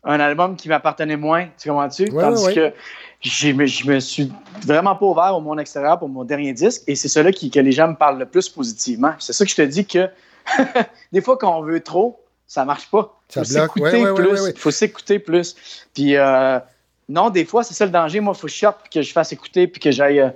S7: un album qui m'appartenait moins, tu comprends-tu?
S1: Ouais,
S7: Tandis
S1: ouais,
S7: que j'ai- je me suis vraiment pas ouvert au monde extérieur pour mon dernier disque, et c'est cela qui, que les gens me parlent le plus positivement. C'est ça que je te dis que des fois quand on veut trop, ça marche pas.
S1: Ça
S7: faut s'écouter
S1: Ouais,
S7: plus.
S1: ouais.
S7: faut s'écouter plus. Puis euh, non, des fois, c'est ça le danger. Moi, il faut que je que je fasse écouter, puis que j'aille. euh,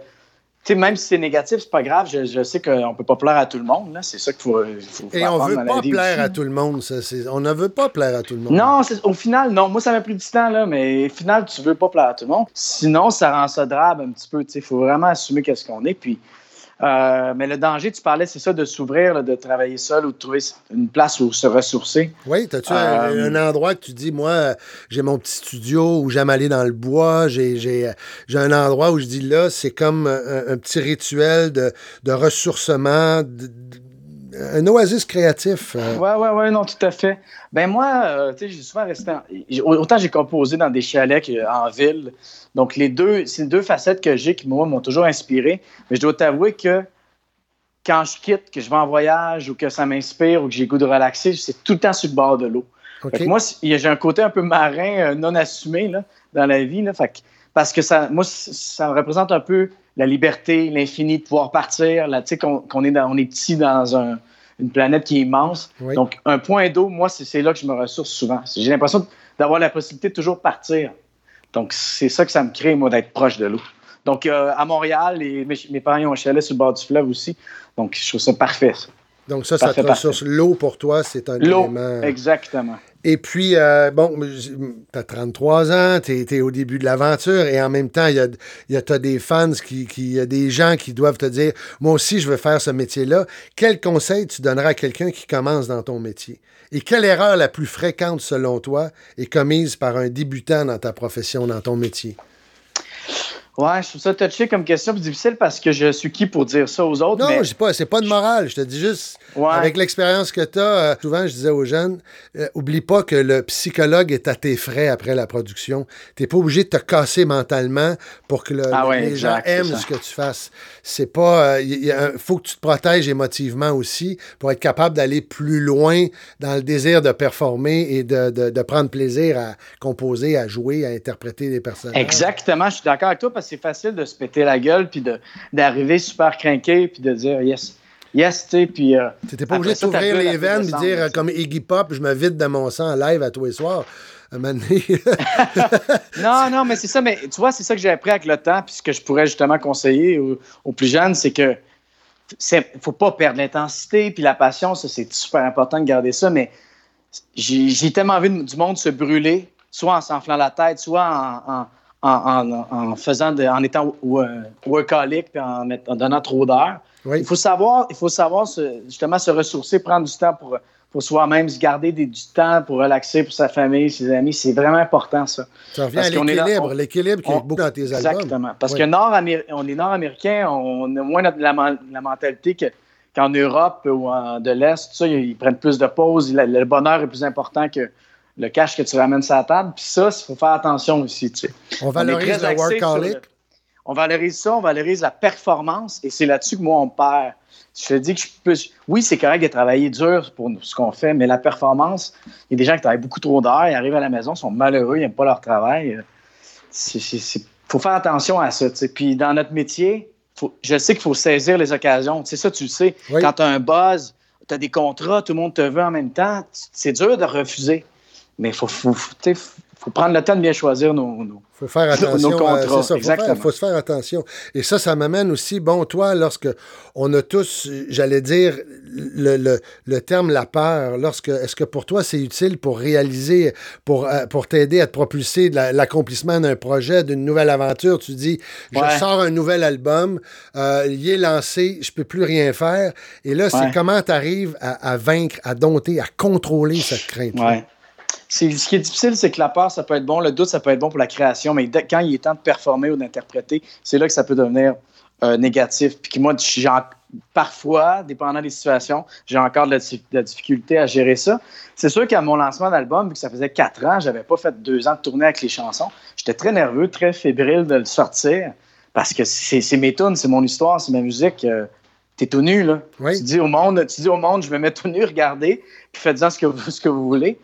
S7: sais, même si c'est négatif, c'est pas grave. Je, je sais qu'on peut pas plaire à tout le monde. là. C'est ça qu'il faut, faut
S1: Et on veut pas plaire
S7: aussi.
S1: à tout le monde. ça, c'est- on ne veut pas plaire à tout le monde.
S7: Non, c'est- au final, non. Moi, ça m'a pris du temps, là, mais au final, tu veux pas plaire à tout le monde. Sinon, ça rend ça drabe un petit peu. Il faut vraiment assumer qu'est-ce qu'on est. Puis, Euh, mais le danger, tu parlais, c'est ça, de s'ouvrir, de travailler seul ou de trouver une place où se ressourcer.
S1: Oui, as-tu un,
S7: Euh,
S1: un endroit que tu dis, moi, j'ai mon petit studio où j'aime aller dans le bois, j'ai un endroit où je dis, là, c'est comme un, un petit rituel de, de ressourcement, de- de- un oasis créatif. euh.
S7: Ouais, ouais, ouais, non, tout à fait. Ben moi, euh, tu sais, j'ai souvent resté. en- Autant j'ai composé dans des chalets qu'en ville. Donc, les deux, c'est les deux facettes que j'ai qui, moi, m'ont toujours inspiré. Mais je dois t'avouer que quand je quitte, que je vais en voyage ou que ça m'inspire ou que j'ai goût de relaxer, c'est tout le temps sur le bord de l'eau. Moi, j'ai un côté un peu marin, euh, non assumé là, dans la vie. Là, Fait que- parce que ça, moi, ça me représente un peu la liberté, l'infini, de pouvoir partir. Là, tu sais, qu'on, qu'on est, dans- on est petit dans un- une planète qui est immense.
S1: Oui.
S7: Donc, un point d'eau, moi, c'est, c'est là que je me ressource souvent. J'ai l'impression d'avoir la possibilité de toujours partir. Donc, c'est ça que ça me crée, moi, d'être proche de l'eau. Donc, euh, à Montréal, mes parents ont un chalet sur le bord du fleuve aussi. Donc, je trouve ça parfait, ça.
S1: Donc, ça, ça te ressource. L'eau, pour toi, c'est un
S7: L'eau,
S1: élément.
S7: exactement.
S1: Et puis, euh, bon, tu as 33 ans, tu es, au début de l'aventure et en même temps, il y a, il y a t'as des fans, qui, qui, il y a des gens qui doivent te dire Moi aussi, je veux faire ce métier-là. Quel conseil tu donneras à quelqu'un qui commence dans ton métier? Et quelle erreur la plus fréquente, selon toi, est commise par un débutant dans ta profession, dans ton métier?
S7: Ouais, je trouve ça touché comme question, puis difficile parce que je suis qui pour dire ça aux autres.
S1: Non,
S7: mais...
S1: je sais pas, c'est pas de morale. Je te dis juste,
S7: Ouais.
S1: avec l'expérience que tu as, souvent je disais aux jeunes, euh, oublie pas que le psychologue est à tes frais après la production. T'es pas obligé de te casser mentalement pour que le-
S7: Ah ouais,
S1: les
S7: exact,
S1: gens aiment ce que tu fasses. C'est pas, il faut que tu te protèges émotivement aussi pour être capable d'aller plus loin dans le désir de performer et de, de- de prendre plaisir à composer, à jouer, à interpréter des personnages.
S7: Exactement, je suis d'accord avec toi parce que c'est facile de se péter la gueule puis d'arriver super craqué puis de dire yes, yes, tu sais, puis. euh,
S1: T'étais pas obligé
S7: bulle,
S1: les veines et dire, euh, comme Iggy Pop, je me vide de mon sang en live à tous les soirs.
S7: Non, non, mais c'est ça, mais tu vois, c'est ça que j'ai appris avec le temps puis ce que je pourrais justement conseiller aux, aux plus jeunes, c'est que c'est faut pas perdre l'intensité puis la passion, ça c'est super important de garder ça, mais j'ai tellement vu du monde se brûler, soit en s'enflant la tête, soit en, en- en- en- en faisant de- en étant wo- workaholic puis en, donnant trop d'heures.
S1: Oui.
S7: Il faut savoir, il faut savoir se- justement se ressourcer, prendre du temps pour, pour soi-même, se garder des- du temps pour relaxer pour sa famille, ses amis. C'est vraiment important, ça.
S1: ça revient
S7: Parce
S1: à l'équilibre. L'équilibre qui est beaucoup dans tes albums.
S7: Exactement. Parce
S1: Oui.
S7: que Nord-Améri- on est nord-américain, on a moins la, mentalité que- qu'en Europe ou en- de l'Est, ils, ils prennent plus de pauses. Le, le bonheur est plus important que le cash que tu ramènes sur la table. Puis ça, il faut faire attention aussi. tu sais.
S1: On
S7: On
S1: valorise
S7: très
S1: le workaholic.
S7: le- On valorise ça, on valorise la performance et c'est là-dessus que moi, on perd. Je te dis que je peux. Oui, c'est correct de travailler dur pour ce qu'on fait, mais la performance, il y a des gens qui travaillent beaucoup trop d'heures, ils arrivent à la maison, sont malheureux, ils n'aiment pas leur travail. Il faut faire attention à ça. tu sais. Puis dans notre métier, faut- je sais qu'il faut saisir les occasions. C'est ça, tu le sais.
S1: Oui.
S7: Quand tu as un buzz, tu as des contrats, tout le monde te veut en même temps, c'est dur de refuser. Mais il faut, faut, prendre le temps de bien choisir nos, nos,
S1: faut faire
S7: nos
S1: attention.
S7: contrats,
S1: faut, faire,
S7: exactement.
S1: faut se faire attention. Et ça, ça m'amène aussi, bon, toi, lorsque on a tous, j'allais dire, le, le, le terme la peur, lorsque, est-ce que pour toi, c'est utile pour réaliser, pour, euh, pour t'aider à te propulser l'accomplissement d'un projet, d'une nouvelle aventure? Tu dis, je
S7: Ouais.
S1: sors un nouvel album, euh, il est lancé, je peux plus rien faire. Et là, c'est comment tu arrives à, à vaincre, à dompter, à contrôler cette crainte
S7: Ouais. Ce qui est difficile, c'est que la peur, ça peut être bon, le doute, ça peut être bon pour la création, mais quand il est temps de performer ou d'interpréter, c'est là que ça peut devenir euh, négatif. Puis que moi, parfois, dépendant des situations, j'ai encore de la, di- de la difficulté à gérer ça. C'est sûr qu'à mon lancement d'album, vu que ça faisait quatre ans, j'avais pas fait deux ans de tournée avec les chansons, j'étais très nerveux, très fébrile de le sortir, parce que c'est c'est mes tunes, c'est mon histoire, c'est ma musique. euh, T'es tout nu, là.
S1: Oui.
S7: Tu dis au monde, tu dis au monde, je me mets tout nu, regardez, puis faites-en ce que vous, ce que vous voulez.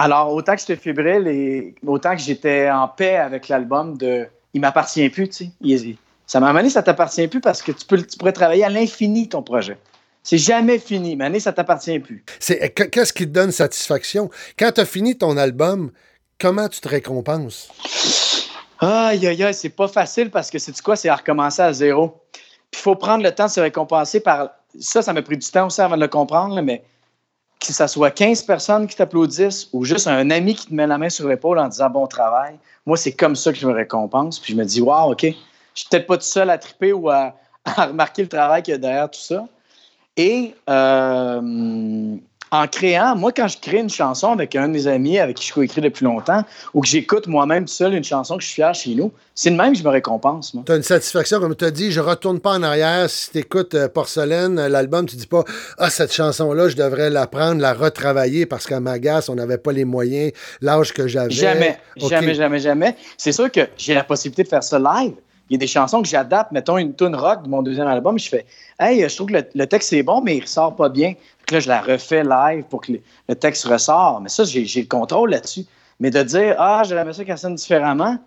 S7: Alors, autant que j'étais fébrile et autant que j'étais en paix avec l'album de Il m'appartient plus, tu sais. Ça m'a amené, ça t'appartient plus parce que tu, peux, tu pourrais travailler à l'infini ton projet. C'est jamais fini. Mais année, ça t'appartient plus.
S1: C'est qu- qu'est-ce qui te donne satisfaction? Quand tu as fini ton album Comment tu te récompenses?
S7: Aïe, aïe, aïe, c'est pas facile parce que c'est quoi? C'est à recommencer à zéro. Puis il faut prendre le temps de se récompenser par. Ça, ça m'a pris du temps aussi avant de le comprendre, là, mais que ça soit 15 personnes qui t'applaudissent ou juste un ami qui te met la main sur l'épaule en disant bon travail, moi, c'est comme ça que je me récompense. Puis je me dis, waouh, OK, je suis peut-être pas tout seul à triper ou à, à remarquer le travail qu'il y a derrière tout ça. Et euh, en créant, moi, quand je crée une chanson avec un de mes amis avec qui je coécris depuis longtemps, ou que j'écoute moi-même seul une chanson que je suis fier chez nous, c'est le même que je me récompense.
S1: Tu as une satisfaction, comme tu as dit, je retourne pas en arrière. Si tu écoutes Porcelaine, euh, l'album, tu dis pas Ah, cette chanson-là, je devrais la prendre, la retravailler parce qu'à Magas, on n'avait pas les moyens, l'âge que j'avais.
S7: Jamais, jamais, jamais, jamais. C'est sûr que j'ai la possibilité de faire ça live. Il y a des chansons que j'adapte, mettons une tune rock de mon deuxième album, je fais Hey, je trouve que le, texte est bon, mais il ressort pas bien. Là, je la refais live pour que le, texte ressort. Mais ça, j'ai le contrôle là-dessus. Mais de dire Ah, aimé ça qu'elle sonne différemment.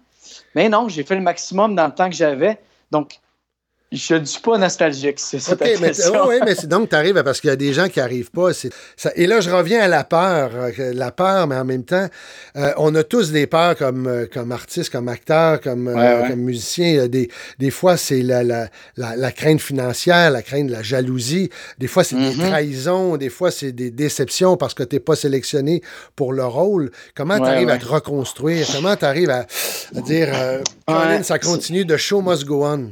S7: Mais non, j'ai fait le maximum dans le temps que j'avais. Donc, je ne suis pas nostalgique, c'est ça
S1: okay, mais, Oui, mais donc tu arrives parce qu'il y a des gens qui n'arrivent pas. Ça, et là, je reviens à la peur. Euh, la peur, mais en même temps, euh, on a tous des peurs comme, euh, comme artistes, comme acteurs, comme, comme musiciens. Des, des fois, c'est la, la, la, crainte financière, la crainte de la jalousie. Des fois, c'est des mm-hmm. trahisons. Des fois, c'est des déceptions parce que tu n'es pas sélectionné pour le rôle. Comment tu arrives à te reconstruire? Comment tu arrives à, dire, Colin, ça continue, de show must go on?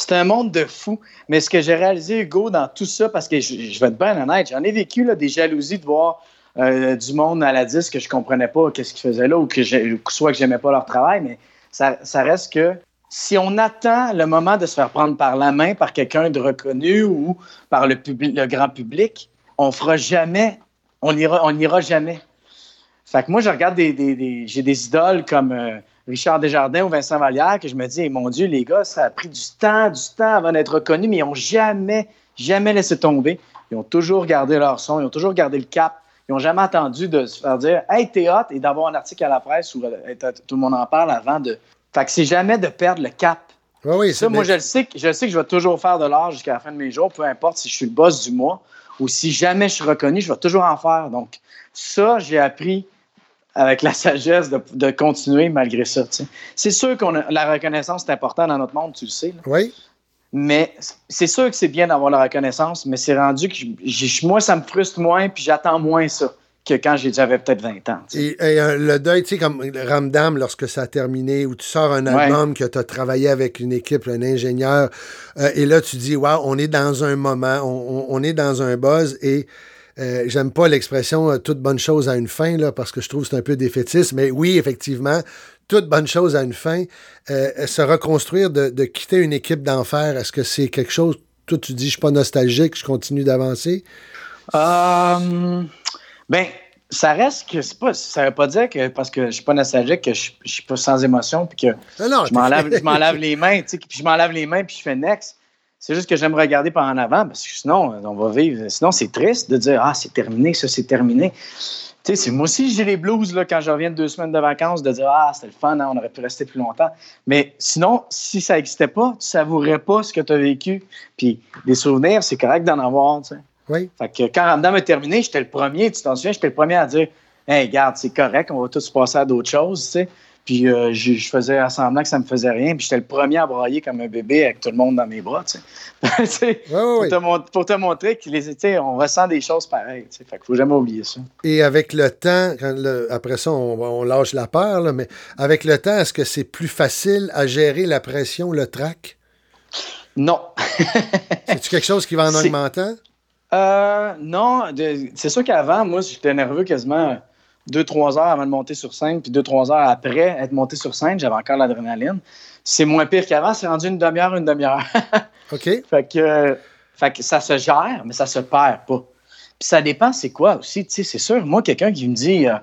S7: C'est un monde de fou. Mais ce que j'ai réalisé, Hugo, dans tout ça, parce que je, vais être bien honnête, j'en ai vécu là, des jalousies de voir euh, du monde à la disque que je comprenais pas qu'est-ce qu'ils faisaient là ou que soit que j'aimais pas leur travail, mais ça, reste que si on attend le moment de se faire prendre par la main par quelqu'un de reconnu ou par le, le grand public, on fera jamais, on ira, on n'ira jamais. Fait que moi, je regarde des, j'ai des idoles comme euh, Richard Desjardins ou Vincent Vallière que je me dis, mon Dieu, les gars, ça a pris du temps, du temps avant d'être reconnus, mais ils n'ont jamais, jamais laissé tomber. Ils ont toujours gardé leur son, ils ont toujours gardé le cap. Ils n'ont jamais attendu de se faire dire Hey, t'es hot et d'avoir un article à la presse où euh, tout le monde en parle avant de. Fait que c'est jamais de perdre le cap.
S1: Oui, oui,
S7: ça, moi, je le sais, je sais que je vais toujours faire de l'art jusqu'à la fin de mes jours, peu importe si je suis le boss du mois ou si jamais je suis reconnu, je vais toujours en faire. Donc, ça, j'ai appris avec la sagesse de, continuer malgré ça. C'est sûr que la reconnaissance est importante dans notre monde, tu le sais.
S1: Oui.
S7: Mais c'est sûr que c'est bien d'avoir la reconnaissance, mais c'est rendu que moi, ça me frustre moins, puis j'attends moins ça que quand j'avais peut-être 20 ans.
S1: Et, euh, le deuil, tu sais, comme Ramdam, lorsque ça a terminé, où tu sors un album que tu as travaillé avec une équipe, un ingénieur, euh, et là, tu dis, waouh, on est dans un moment, on est dans un buzz, et euh, j'aime pas l'expression euh, toute bonne chose à une fin, là, parce que je trouve que c'est un peu défaitiste, mais oui, effectivement, toute bonne chose à une fin. Euh, se reconstruire, de, quitter une équipe d'enfer, est-ce que c'est quelque chose, toi tu dis, je suis pas nostalgique, je continue d'avancer?
S7: ben, ça reste que c'est pas, ça veut pas dire que parce que je suis pas nostalgique que je, je suis pas sans émotion puis que je m'en lave, les mains, tu sais, puis je m'en lave les mains puis je fais next. C'est juste que j'aime regarder par en avant parce que sinon, on va vivre. Sinon, c'est triste de dire Ah, c'est terminé, ça, c'est terminé. Tu sais, moi aussi, j'ai les blues là, quand je reviens de deux semaines de vacances de dire Ah, c'était le fun, hein, on aurait pu rester plus longtemps. Mais sinon, si ça n'existait pas, tu ne savourerais pas ce que tu as vécu. Puis des souvenirs, c'est correct d'en avoir. Tu sais.
S1: Oui.
S7: Fait que quand Ramadan est terminé, j'étais le premier, tu t'en souviens, j'étais le premier à dire Hey, regarde, c'est correct, on va tous passer à d'autres choses. Tu sais. Puis euh, je, faisais semblant que ça me faisait rien. Puis j'étais le premier à brailler comme un bébé avec tout le monde dans mes bras. Tu sais. pour, te, montrer qu'on ressent des choses pareilles. Tu sais. Fait qu'il faut jamais oublier ça.
S1: Et avec le temps, après ça, on, lâche la peur, mais avec le temps, est-ce que c'est plus facile à gérer la pression, le trac?
S7: Non.
S1: C'est-tu quelque chose qui va en augmentant?
S7: Euh, non. C'est sûr qu'avant, moi, j'étais nerveux quasiment deux, trois heures avant de monter sur scène, puis deux, trois heures après être monté sur scène, j'avais encore l'adrénaline. C'est moins pire qu'avant, c'est rendu une demi-heure, une demi-heure.
S1: OK.
S7: Fait que, fait que ça se gère, mais ça se perd pas. Puis ça dépend, c'est quoi aussi, tu sais, c'est sûr. Moi, quelqu'un qui me dit, euh,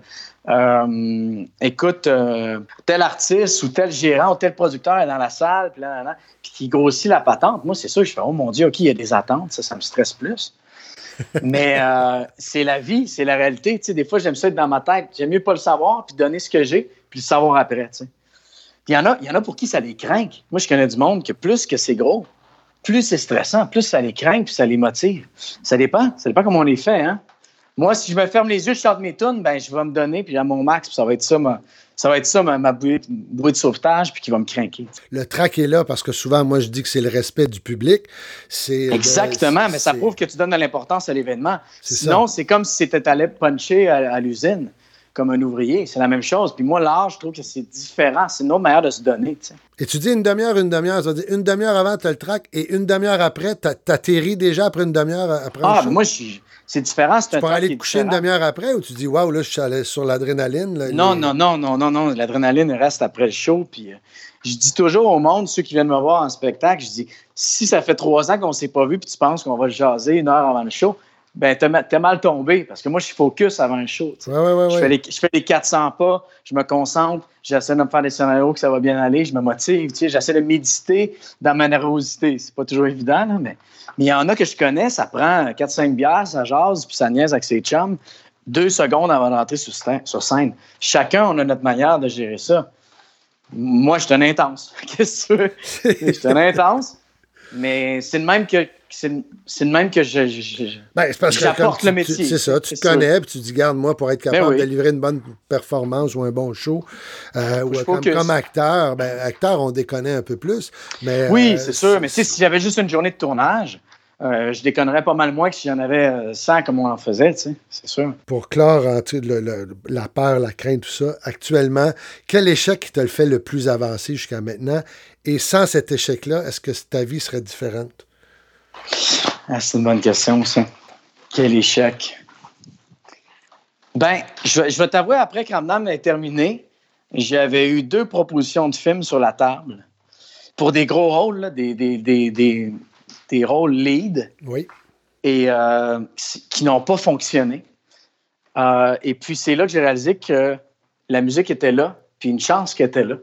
S7: euh, écoute, euh, tel artiste ou tel gérant ou tel producteur est dans la salle, puis, là, là, puis qui grossit la patente, moi, c'est sûr, je fais, oh mon Dieu, OK, il y a des attentes, ça, ça me stresse plus. Mais euh, c'est la vie, c'est la réalité. des fois, j'aime ça être dans ma tête. J'aime mieux pas le savoir, puis donner ce que j'ai, puis le savoir après. il y, en a, y en a pour qui ça les craint. Moi, je connais du monde que plus que c'est gros, plus c'est stressant, plus ça les craint, puis ça les motive. Ça dépend. Ça dépend comment on les fait. Hein? Moi, si je me ferme les yeux, je chante mes tunes, ben, je vais me donner, puis à mon max, puis ça va être ça, ça va être ça ma, bouée, de sauvetage, puis qui va me craquer.
S1: Le trac est là parce que souvent, moi, je dis que c'est le respect du public. C'est
S7: Exactement, mais ça prouve que tu donnes de l'importance à l'événement. Sinon, c'est comme si c'était allé puncher à, l'usine. comme un ouvrier. C'est la même chose. Puis moi, l'art, je trouve que c'est différent. C'est une autre manière de se donner. tu.
S1: Et tu dis une demi-heure, une demi-heure. Ça veut dire une demi-heure avant, tu as le track et une demi-heure après, tu atterris déjà après une demi-heure après un
S7: Ah,
S1: show?
S7: mais moi, je suis- c'est différent. C'est
S1: Tu
S7: un track
S1: aller te coucher une demi-heure après ou tu dis, waouh, là, je suis allé sur l'adrénaline? là,
S7: Non,
S1: les-
S7: non, non, non, non, non. L'adrénaline reste après le show. Puis euh, je dis toujours au monde, ceux qui viennent me voir en spectacle, je dis si ça fait trois ans qu'on s'est pas vu puis tu penses qu'on va le jaser une heure avant le show, ben t'es ma- t'es mal tombé parce que moi, je suis focus avant le show. tu sais.
S1: Ouais, ouais, ouais,
S7: Je, fais les, je fais les 400 pas, je me concentre, j'essaie de me faire des scénarios que ça va bien aller, je me motive, tu sais, j'essaie de méditer dans ma nervosité. C'est pas toujours évident, là, mais il y en a que je connais, ça prend 4-5 bières, ça jase, puis ça niaise avec ses chums, deux secondes avant d'entrer sur, scène- sur scène. Chacun, on a notre manière de gérer ça. Moi, je suis un intense. Qu'est-ce que tu veux? Je suis un intense, mais c'est le même que c'est le- même que je, je-
S1: Ben, c'est parce que
S7: J'apporte
S1: comme
S7: le
S1: tu-
S7: métier.
S1: C'est ça, tu te connais, puis tu dis, garde, moi, pour être
S7: Ben
S1: capable
S7: oui.
S1: de livrer une bonne performance ou un bon show, euh, ou comme, acteur, ben, acteur, on déconne un peu plus. Mais,
S7: Oui,
S1: euh,
S7: c'est sûr, mais sais, si j'avais juste une journée de tournage, euh, je déconnerais pas mal moins que si j'en avais euh, 100 comme on en faisait, tu sais, c'est sûr.
S1: Pour clore hein, le- le- la peur, la crainte, tout ça, actuellement, quel échec qui te le fait le plus avancer jusqu'à maintenant? Et sans cet échec-là, est-ce que ta vie serait différente?
S7: Ah, c'est une bonne question, ça. Quel échec? Ben, je, vais- je vais t'avouer, après que Ramdam ait terminé, j'avais eu deux propositions de films sur la table pour des gros rôles, là, des, des, des, des, des rôles lead
S1: Oui.
S7: et euh, qui n'ont pas fonctionné. Euh, et puis, c'est là que j'ai réalisé que la musique était là, puis une chance qu'elle était là.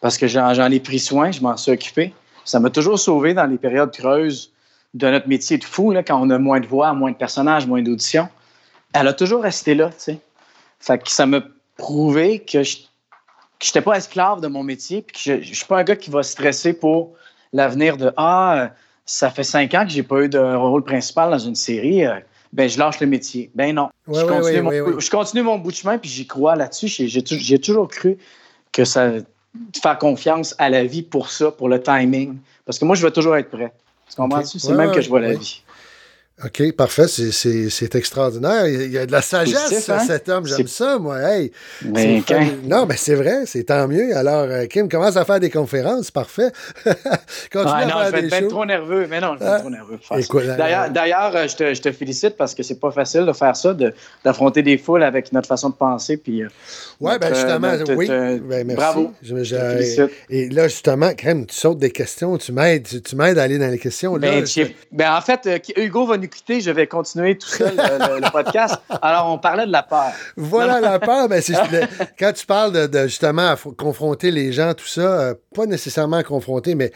S7: Parce que j'en ai pris soin, je m'en suis occupé. Ça m'a toujours sauvé dans les périodes creuses de notre métier de fou, là, quand on a moins de voix, moins de personnages, moins d'auditions. Elle a toujours resté là, tu sais. Fait que ça m'a prouvé que je n'étais pas esclave de mon métier, puis que je ne suis pas un gars qui va stresser pour l'avenir de Ah, ça fait cinq ans que j'ai pas eu de rôle principal dans une série, euh, ben je lâche le métier. Ben non.
S1: Ouais,
S7: je, continue
S1: ouais,
S7: mon,
S1: ouais,
S7: je continue mon bout de chemin, puis j'y crois là-dessus. J'ai- J'ai tou- j'ai toujours cru que ça faire confiance à la vie pour ça, pour le timing. Parce que moi, je vais toujours être prêt. Tu comprends-tu? C'est même que je vois la vie.
S1: OK, parfait. C'est- extraordinaire. Il y a- de la sagesse,
S7: Positif, hein?
S1: cet homme. J'aime ça, moi. Hey,
S7: Mais quand-?
S1: Non, mais c'est vrai. C'est tant mieux. Alors, euh, Kim commence à faire des conférences. Parfait. Continue
S7: Ah,
S1: à
S7: non,
S1: faire
S7: je vais être trop nerveux. Mais non, je vais
S1: Ah.
S7: être trop nerveux. ça.
S1: Écoute, euh,
S7: D'ailleurs, euh, je te, je te félicite parce que c'est pas facile de faire ça, de- d'affronter des foules avec notre façon de penser. Puis,
S1: Oui, ben justement,
S7: notre-
S1: oui.
S7: euh,
S1: Ben, merci.
S7: Bravo.
S1: Je
S7: te félicite.
S1: et là, justement, Crème, tu sautes des questions, tu m'aides, tu, tu m'aides à aller dans les questions. Là,
S7: Ben, ben, en fait, Hugo va nous quitter, je vais continuer tout seul le, le- le podcast. Alors, on parlait de la peur.
S1: Voilà la peur. Ben, c'est- le- quand tu parles de, de, justement confronter les gens, tout ça, euh, pas nécessairement confronter, mais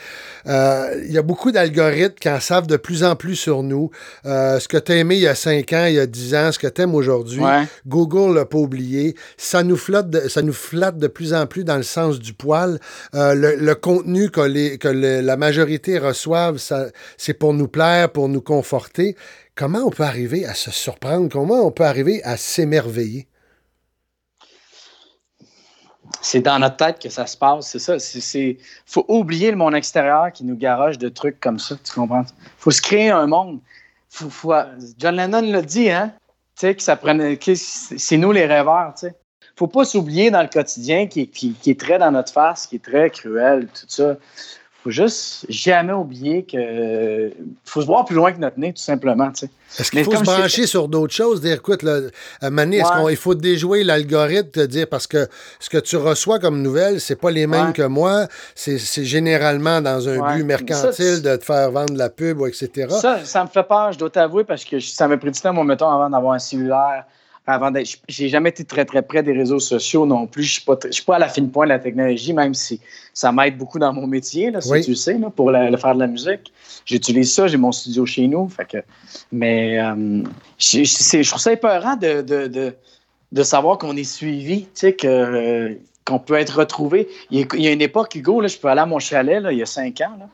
S1: euh, il y a beaucoup d'algorithmes qui en savent de plus en plus sur nous. Euh, ce que tu as aimé il y a 5 ans, il y a 10 ans, ce que tu aimes aujourd'hui,
S7: Ouais.
S1: Google l'a pas oublié. Ça nous, flotte de- ça nous flatte de plus en plus dans le sens du poil. Euh, le, contenu que, les, que le- la majorité reçoivent, c'est pour nous plaire, pour nous conforter. Comment on peut arriver à se surprendre? Comment on peut arriver à s'émerveiller?
S7: C'est dans notre tête que ça se passe, c'est ça. C'est, faut oublier le monde extérieur qui nous garoche de trucs comme ça, tu comprends? faut se créer un monde. Faut, John Lennon l'a dit, hein? Tu sais, que ça c'est nous les rêveurs, tu sais. Faut pas s'oublier dans le quotidien qui- qui est très dans notre face, qui est très cruel, tout ça. Faut juste jamais oublier que faut se voir plus loin que notre nez, tout simplement.
S1: Est-ce qu'il faut se
S7: je
S1: brancher sur d'autres choses? Dire, écoute, là, à donné, est-ce
S7: Ouais.
S1: qu'on- il faut déjouer l'algorithme, te dire, parce que ce que tu reçois comme nouvelles, c'est pas les mêmes
S7: Ouais.
S1: que moi. C'est généralement dans un
S7: Ouais.
S1: but mercantile
S7: Ça,
S1: de te faire vendre de la pub, etc.
S7: Ça, ça me fait peur, je dois t'avouer, parce que ça m'a pris du temps, moi, mettons, avant d'avoir un cellulaire. Avant d'être, j'ai jamais été très, très près des réseaux sociaux non plus. Je suis pas, très- je suis pas à la fine pointe de la technologie, même si ça m'aide beaucoup dans mon métier, là, si
S1: Oui.
S7: tu le sais, là, pour la- le faire de la musique. J'utilise ça, j'ai mon studio chez nous. Fait que, mais euh, je, trouve ça épeurant de, de, de, de savoir qu'on est suivi, tu sais, que, euh, qu'on peut être retrouvé. Il y, a, il y a une époque, Hugo, là, je peux aller à mon chalet là, il y a cinq ans. Là,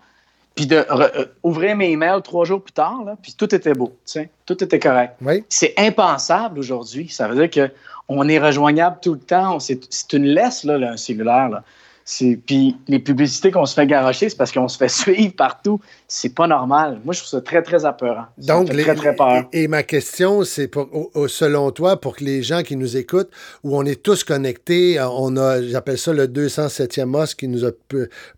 S7: puis de euh, ouvrir mes emails trois jours plus tard, là, puis tout était beau, tu sais, tout était correct.
S1: Oui.
S7: C'est impensable aujourd'hui. Ça veut dire que on est rejoignable tout le temps. C'est c'est une laisse, là, là, un cellulaire. Là. Puis les publicités qu'on se fait garocher, c'est parce qu'on se fait suivre partout. C'est pas normal. Moi, je trouve ça très, très apeurant.
S1: Donc,
S7: me fait
S1: les-
S7: très, très peur.
S1: et ma question, c'est pour, selon toi, pour que les gens qui nous écoutent, où on est tous connectés, euh, on a, j'appelle ça le 207e os qui nous a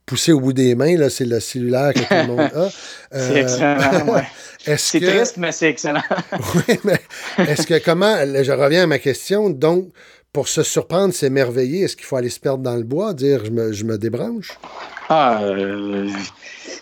S1: poussé au bout des mains, là, c'est le cellulaire que tout le monde a.
S7: C'est excellent, ouais. C'est
S1: que,
S7: triste, mais c'est excellent.
S1: Oui, mais est-ce que comment, je reviens à ma question, donc, pour se surprendre, s'émerveiller, est-ce qu'il faut aller se perdre dans le bois, dire je me, je me débranche?
S7: Ah, euh,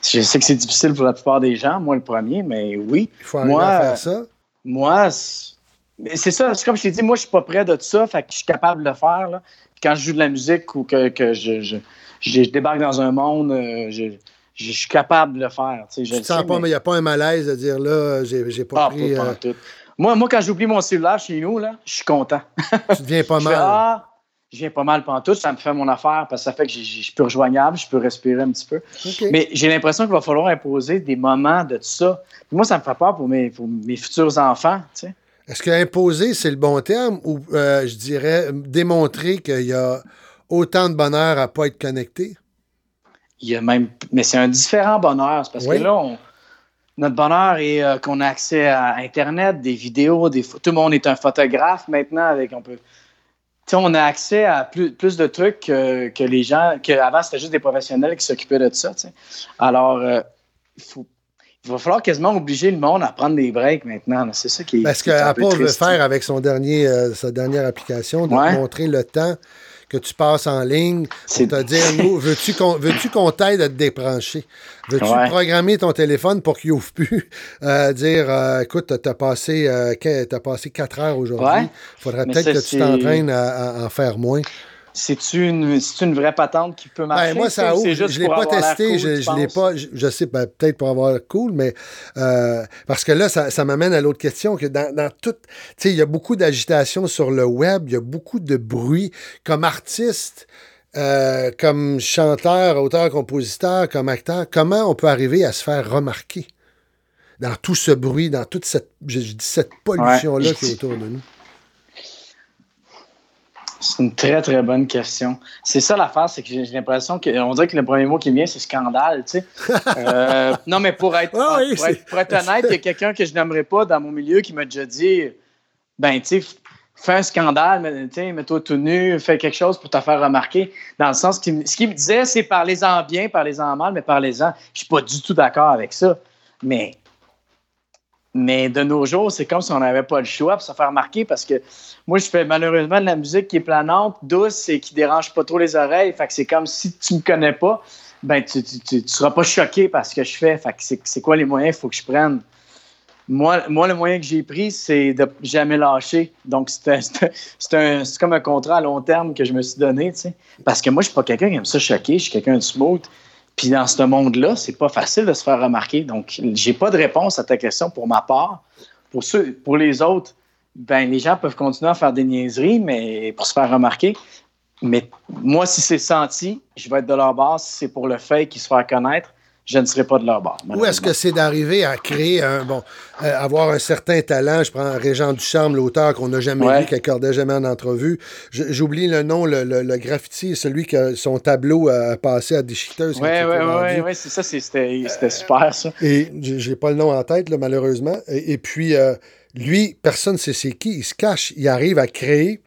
S7: je sais que c'est difficile pour la plupart des gens, moi le premier, mais oui.
S1: Il faut
S7: Moi,
S1: à faire ça?
S7: Moi, c'est ça. C'est comme je t'ai dit, moi, je suis pas près de ça, fait que je suis capable de le faire. Là. Quand je joue de la musique ou que, que je, je, je- je débarque dans un monde, euh, je, je, suis capable de le faire. tu je
S1: te sens
S7: sais,
S1: pas,
S7: mais-
S1: il n'y a pas un malaise de dire là, j'ai pas
S7: Ah,
S1: pris.
S7: pas
S1: euh,
S7: pantoute. Moi, moi, quand j'oublie mon cellulaire chez nous, là, je suis content.
S1: tu deviens pas
S7: Je fais,
S1: mal.
S7: ah, je viens pas mal pantoute, ça me fait mon affaire parce que ça fait que je suis plus rejoignable, je peux respirer un petit peu. Mais j'ai l'impression qu'il va falloir imposer des moments de ça. Puis moi, ça me fait peur pour mes, pour mes futurs enfants. Tu sais.
S1: Est-ce que imposer, c'est le bon terme ou euh, je dirais démontrer qu'il y a autant de bonheur à pas être connecté?
S7: Il y a même, mais c'est un différent bonheur. C'est parce
S1: Oui.
S7: que là, on- notre bonheur est euh, qu'on a accès à Internet, des vidéos, des tout le monde est un photographe maintenant. Avec, on peut, on a accès à plus, plus de trucs que, que les gens. Que avant, c'était juste des professionnels qui s'occupaient de ça. Alors, euh, il faut- il va falloir quasiment obliger le monde à prendre des breaks maintenant. C'est ça qui est.
S1: Parce
S7: un peu
S1: qu'Apple veut faire avec son dernier, euh, sa dernière application, de
S7: Ouais.
S1: montrer le temps que tu passes en ligne pour te dire, nous, veux-tu qu'on veux t'aide à te débrancher? Veux-tu
S7: Ouais.
S1: programmer ton téléphone pour qu'il ouvre plus? Euh, dire, euh, écoute, t'as passé, euh, t'as passé 4 heures aujourd'hui.
S7: Ouais.
S1: Il faudrait peut-être que tu t'entraînes à, à en faire moins.
S7: C'est-tu une, c'est une vraie patente qui peut marcher?
S1: Ben, moi, ça
S7: ou
S1: ouvre. Je ne l'ai pas testé.
S7: cool,
S1: je je l'ai pas. Je, je sais, ben, peut-être pour avoir cool, mais euh, parce que là, ça, ça m'amène à l'autre question que dans, dans tout. Tu sais, il y a beaucoup d'agitation sur le web, il y a beaucoup de bruit. Comme artiste, euh, comme chanteur, auteur, compositeur, comme acteur, comment on peut arriver à se faire remarquer dans tout ce bruit, dans toute cette, je, je dis cette pollution-là
S7: Ouais.
S1: qui est autour de nous?
S7: C'est une très, très bonne question. C'est ça l'affaire, c'est que j'ai l'impression qu'on dirait que le premier mot qui me vient, c'est scandale, tu sais. Euh, non, mais pour être,
S1: Ah oui,
S7: pour, être,
S1: c'est-
S7: pour être honnête, il y a quelqu'un que je n'aimerais pas dans mon milieu qui m'a déjà dit ben, tu sais, fais un scandale, mets-toi tout nu, fais quelque chose pour te faire remarquer. Dans le sens, qu'il me- ce qu'il me disait, c'est parlez-en bien, parlez-en mal, mais parlez-en. Je suis pas du tout d'accord avec ça. Mais mais de nos jours, c'est comme si on n'avait pas le choix pour se faire remarquer parce que moi, je fais malheureusement de la musique qui est planante, douce et qui dérange pas trop les oreilles. Fait que c'est comme si tu me connais pas, ben tu, tu, tu- seras pas choqué par ce que je fais. Fait que c'est, quoi les moyens qu'il faut que je prenne? Moi, moi, le moyen que j'ai pris, c'est de jamais lâcher. Donc, c'est comme un contrat à long terme que je me suis donné, tu sais. Parce que moi, je suis pas quelqu'un qui aime ça choquer, je suis quelqu'un de smooth. Puis dans ce monde-là, c'est pas facile de se faire remarquer. Donc, j'ai pas de réponse à ta question pour ma part. Pour ceux, pour les autres, ben les gens peuvent continuer à faire des niaiseries, mais pour se faire remarquer. Mais moi, si c'est senti, je vais être de leur base. Si c'est pour le fait qu'ils se fassent connaître, je ne serai pas de leur base.
S1: Ou est-ce que c'est d'arriver à créer un bon, euh, avoir un certain talent? Je prends Régent Ducharme, l'auteur qu'on n'a jamais
S7: Ouais.
S1: vu, qui accordait jamais en entrevue. J'oublie le nom, le, le- le graffiti, celui que son tableau a passé à déchiqueteuse. quand
S7: Oui, oui, oui, c'est ça, c'était c'était super, ça.
S1: Et j'ai pas le nom en tête, là, malheureusement. Et, et puis, euh, lui, personne ne sait c'est qui. Il se cache. Il arrive à créer.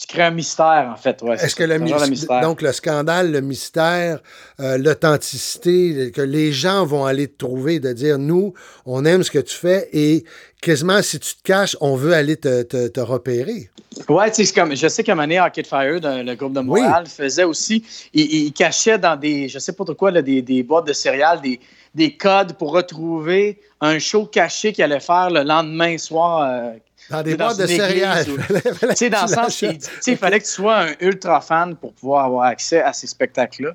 S7: Tu crées un mystère, en fait. Ouais,
S1: Est-ce que le
S7: mystère.
S1: donc le scandale, le mystère, euh, l'authenticité, que les gens vont aller te trouver, de dire nous, on aime ce que tu fais et quasiment si tu te caches, on veut aller te, te- te repérer.
S7: Ouais, tu sais, c'est comme, je sais qu'à donné, Arcade Fire, le groupe de Montréal, faisait aussi, il, il cachait dans des, je sais pas trop quoi, là, des, des boîtes de céréales, des, des codes pour retrouver un show caché qu'il allait faire le lendemain soir. euh,
S1: Dans des boîtes de céréales.
S7: tu sais, dans le sens il fallait que tu sois un ultra fan pour pouvoir avoir accès à ces spectacles-là.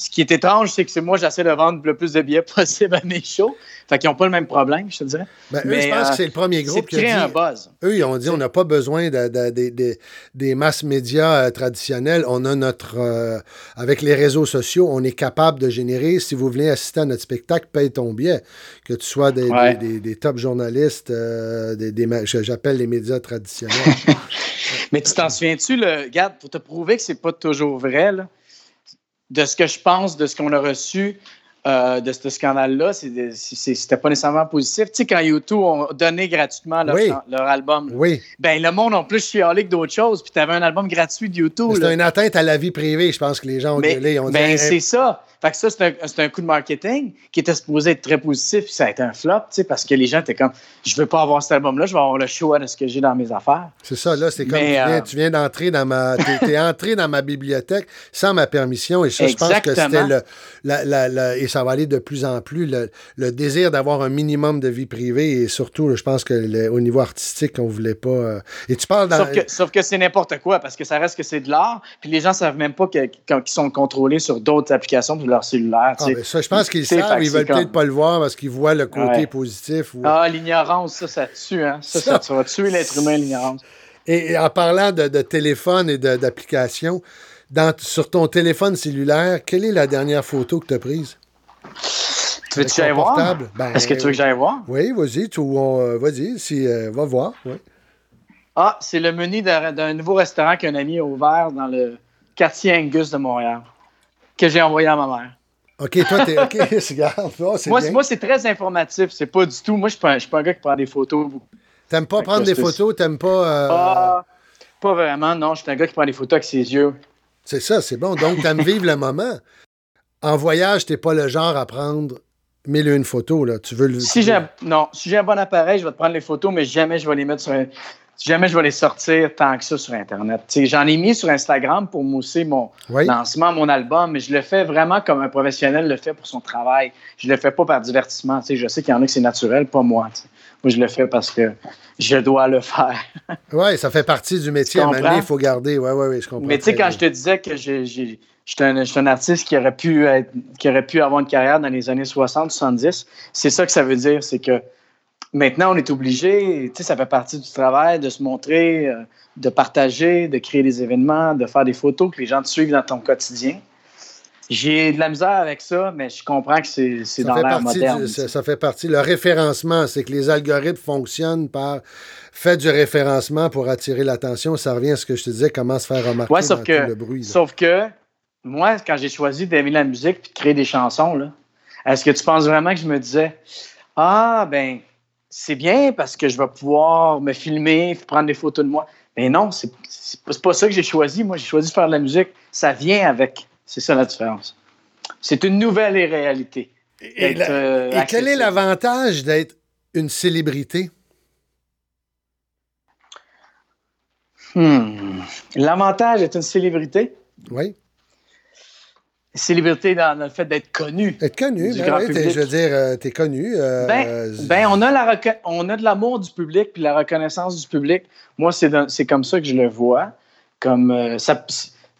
S7: Ce qui est étrange, c'est que c'est moi, j'essaie de vendre le plus de billets possible à mes shows. Fait qu'ils n'ont pas le même problème, je te dirais.
S1: Ben, eux,
S7: Mais,
S1: je pense
S7: euh,
S1: que c'est le premier groupe qui a
S7: créer un
S1: dit.
S7: buzz.
S1: Eux, ils ont dit on n'a pas besoin de- de- de- de- des masses médias euh, traditionnelles. On a notre. euh, avec les réseaux sociaux, on est capable de générer. Si vous voulez assister à notre spectacle, paye ton billet. Que tu sois des,
S7: Ouais.
S1: des, des- des top journalistes, euh, j'appelle les médias traditionnels.
S7: Mais tu t'en souviens-tu, le, regarde, pour te prouver que c'est pas toujours vrai, là, de ce que je pense, de ce qu'on a reçu euh, de ce scandale-là, c'était pas nécessairement positif. Tu sais, quand YouTube ont donné gratuitement leur,
S1: Oui.
S7: chan- leur album,
S1: Oui.
S7: ben le monde a plus chialé que d'autres choses, puis t'avais un album gratuit de YouTube.
S1: C'est une atteinte à la vie privée, je pense que les gens ont
S7: Mais,
S1: gueulé. Ont
S7: ben,
S1: hey,
S7: c'est ça. Fait que ça, c'est un, coup de marketing qui était supposé être très positif, puis ça a été un flop, tu sais, parce que les gens étaient comme, je veux pas avoir cet album-là, je vais avoir le choix de ce que j'ai dans mes affaires.
S1: C'est ça, là, c'est comme
S7: Mais,
S1: tu viens,
S7: euh,
S1: tu viens d'entrer dans ma. T'es, entré dans ma bibliothèque sans ma permission. Et ça, je pense que c'était le. la- la- la- et ça va aller de plus en plus. Le, le désir d'avoir un minimum de vie privée. Et surtout, je pense que le- au niveau artistique, on voulait pas. euh, Et tu parles dans.
S7: Sauf que, sauf que c'est n'importe quoi, parce que ça reste que c'est de l'art, puis les gens savent même pas que- quand ils sont contrôlés sur d'autres applications de leur cellulaire.
S1: Ah, ben ça, je pense qu'ils savent, ils veulent
S7: comme-
S1: peut-être pas le voir parce qu'ils voient le côté
S7: Ouais.
S1: positif. ou-
S7: Ah, l'ignorance, ça, ça tue, hein. Ça, ça, ça va tuer l'être humain, l'ignorance.
S1: Et, et en parlant de, de téléphone et de- d'application, dans- sur ton téléphone cellulaire, quelle est la dernière photo que tu as prise?
S7: Tu veux que
S1: Avec
S7: j'aille
S1: ton
S7: voir?
S1: Ben,
S7: Est-ce que tu veux que j'aille voir?
S1: Oui, vas-y, tu, on, euh, vas-y, si, euh, va voir. ouais.
S7: Ah, c'est le menu d'un d'un nouveau restaurant qu'un ami a ouvert dans le quartier Angus de Montréal, que j'ai envoyé à ma mère.
S1: OK, toi, t'es OK, regarde. Oh, c'est
S7: Moi, moi, c'est très informatif. C'est pas du tout. Moi, je suis pas, un- je suis pas un gars qui prend des photos.
S1: T'aimes pas
S7: Fait
S1: prendre des photos, t'aimes pas. euh,
S7: Ah, pas vraiment, non. Je suis un gars qui prend des photos avec ses yeux.
S1: C'est ça, c'est bon. Donc, t'aimes vivre le moment. En voyage, t'es pas le genre à prendre et une photos, là. Tu veux le.
S7: Si j'ai un, non, si j'ai un bon appareil, je vais te prendre les photos, mais jamais je vais les mettre sur un- jamais je vais les sortir tant que ça sur Internet. J'en ai mis sur Instagram pour mousser mon
S1: Oui.
S7: lancement, mon album, mais je le fais vraiment comme un professionnel le fait pour son travail. Je le fais pas par divertissement. Je sais qu'il y en a que c'est naturel, pas moi. Moi, je le fais parce que je dois le faire.
S1: Oui, ça fait partie du métier. À il faut garder. Oui, oui, oui, je comprends.
S7: Mais tu sais, quand
S1: bien.
S7: je te disais que j'ai- j'ai- j'étais un, artiste qui aurait, pu être- qui aurait pu avoir une carrière dans les années 60, 70, c'est ça que ça veut dire. C'est que maintenant, on est obligé, tu sais, ça fait partie du travail de se montrer, euh, de partager, de créer des événements, de faire des photos que les gens te suivent dans ton quotidien. J'ai de la misère avec ça, mais je comprends que c'est dans l'ère moderne.
S1: du- ça, ça fait partie. Le référencement, c'est que les algorithmes fonctionnent par fait du référencement pour attirer l'attention. Ça revient à ce que je te disais, comment se faire remarquer
S7: Ouais, sauf
S1: dans
S7: que,
S1: tout le bruit. là.
S7: sauf que moi, quand j'ai choisi d'aimer la musique et de créer des chansons, là, est-ce que tu penses vraiment que je me disais Ah, ben, c'est bien parce que je vais pouvoir me filmer, prendre des photos de moi? Mais non, c'est c'est pas- ça que j'ai choisi. Moi, j'ai choisi de faire de la musique. Ça vient avec. C'est ça la différence. C'est une nouvelle réalité.
S1: Et, la-
S7: euh,
S1: et quel est l'avantage d'être une célébrité?
S7: Hmm. L'avantage d'être une célébrité?
S1: Oui.
S7: Célébrité dans, dans le fait d'être connu.
S1: Être connu,
S7: Du
S1: ben
S7: grand public.
S1: je veux dire, euh, t'es connu. euh,
S7: Ben,
S1: euh,
S7: ben, on a la on a de l'amour du public puis la reconnaissance du public. Moi, c'est comme ça que je le vois. Comme euh, ça,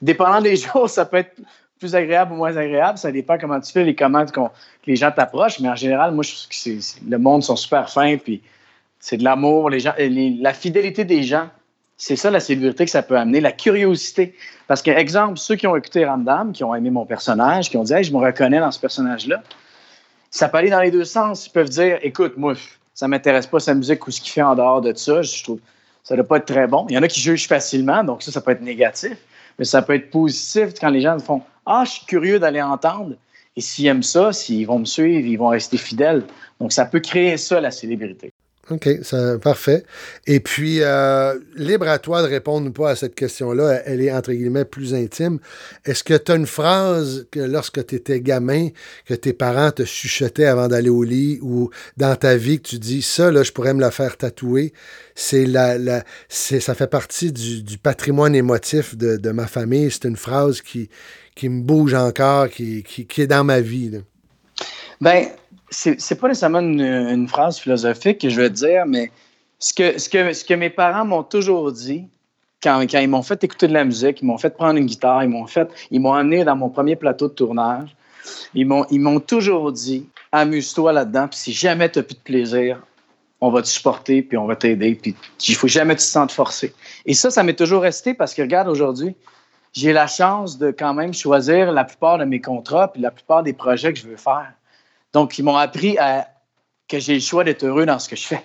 S7: dépendant des jours, ça peut être plus agréable ou moins agréable. Ça dépend comment tu fais, les comment qu'on- que les gens t'approchent. Mais en général, moi, je trouve que le monde sont super fins puis c'est de l'amour. Les gens, les- la fidélité des gens, c'est ça la célébrité que ça peut amener. La curiosité. Parce que, exemple, ceux qui ont écouté Ramdam, qui ont aimé mon personnage, qui ont dit, hey, je me reconnais dans ce personnage-là ça peut aller dans les deux sens. Ils peuvent dire, écoute, moi, ça m'intéresse pas sa musique ou ce qu'il fait en dehors de ça. Je trouve ça doit pas être très bon. Il y en a qui jugent facilement, donc ça, ça peut être négatif. Mais ça peut être positif quand les gens font, ah, je suis curieux d'aller entendre. Et s'ils aiment ça, s'ils vont me suivre, ils vont rester fidèles. Donc, ça peut créer ça, la célébrité.
S1: OK, ça, parfait. Et puis, euh, libre à toi de répondre ou pas à cette question-là. Elle est, entre guillemets, plus intime. Est-ce que tu as une phrase que lorsque tu étais gamin, que tes parents te chuchotaient avant d'aller au lit ou dans ta vie, que tu dis, ça, là, je pourrais me la faire tatouer? C'est la, la, c'est, ça fait partie du, du patrimoine émotif de, de ma famille. C'est une phrase qui, qui me bouge encore, qui, qui, qui est dans ma vie. là.
S7: Ben, c'est pas nécessairement une, une phrase philosophique que je veux dire, mais ce que, ce que, ce que mes parents m'ont toujours dit, quand, quand ils m'ont fait écouter de la musique, ils m'ont fait prendre une guitare, ils m'ont fait, ils m'ont amené dans mon premier plateau de tournage, ils m'ont, ils m'ont toujours dit, amuse-toi là-dedans, puis si jamais tu n'as plus de plaisir, on va te supporter, puis on va t'aider, puis il faut jamais que tu te sentes forcé. Et ça, ça m'est toujours resté parce que, regarde, aujourd'hui, j'ai la chance de quand même choisir la plupart de mes contrats, puis la plupart des projets que je veux faire. Donc, ils m'ont appris à, que j'ai le choix d'être heureux dans ce que je fais.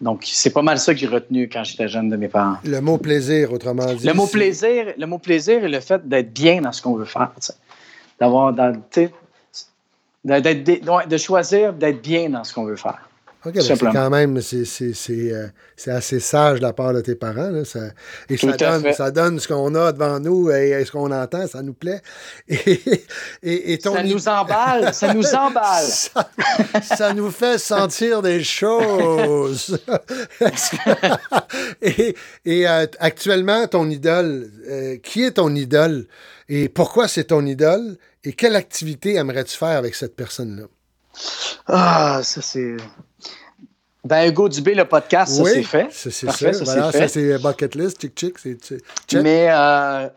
S7: Donc, c'est pas mal ça que j'ai retenu quand j'étais jeune de mes parents.
S1: Le mot plaisir, autrement dit.
S7: Le mot plaisir, le mot plaisir est le fait d'être bien dans ce qu'on veut faire. d'avoir, d'être- de- de choisir d'être bien dans ce qu'on veut faire.
S1: OK, ben, c'est quand même, c'est, c'est, c'est, euh, c'est assez sage de la part de tes parents. Là, ça, et ça donne, ça donne ce qu'on a devant nous et, et ce qu'on entend, ça nous plaît. Et, et, et ton
S7: Ça nous emballe, ça nous emballe.
S1: ça, ça nous fait sentir des choses. Et, euh, actuellement, ton idole, euh, qui est ton idole et pourquoi c'est ton idole et quelle activité aimerais-tu faire avec cette personne-là?
S7: Ah, ça c'est. Ben, Hugo Dubé, le podcast, ça c'est fait.
S1: C'est,
S7: Parfait,
S1: ça. Voilà,
S7: c'est
S1: ça,
S7: fait.
S1: c'est bucket list. C'est, c'est- check.
S7: Mais euh,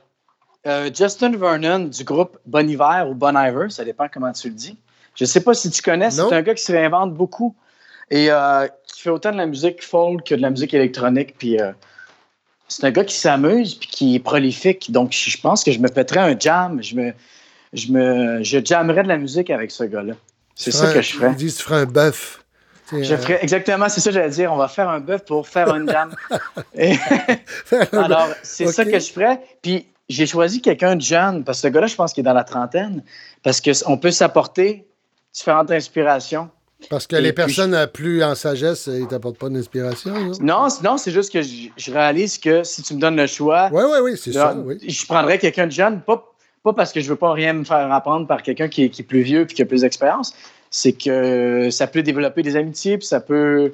S7: euh, Justin Vernon du groupe Bon Hiver ou Bon Iver, ça dépend comment tu le dis. Je sais pas si tu connais, c'est un gars qui se réinvente beaucoup et euh, qui fait autant de la musique folk que de la musique électronique. Puis c'est un gars qui s'amuse puis qui est prolifique. Donc je pense que je me pèterais un jam. Je me, je me, je jammerais de la musique avec ce gars-là. C'est ça que je ferais.
S1: Ils disent tu ferais un bœuf.
S7: Je
S1: euh,
S7: ferais exactement, c'est ça que j'allais dire. On va faire un bœuf pour faire un jam. Et-
S1: faire un
S7: alors, c'est ça que je ferais. Puis, j'ai choisi quelqu'un de jeune, parce que ce gars-là, je pense qu'il est dans la trentaine, parce qu'on peut s'apporter différentes inspirations.
S1: Parce que
S7: Et
S1: les personnes plus en sagesse, ils t'apportent pas d'inspiration. non?
S7: Non, c'est juste que je, je réalise que si tu me donnes le choix,
S1: Oui, oui, oui, c'est ça. Oui.
S7: je prendrais quelqu'un de jeune, pas, pas parce que je veux pas rien me faire apprendre par quelqu'un qui, est- qui est plus vieux puis qui a plus d'expérience. C'est que ça peut développer des amitiés, puis ça peut.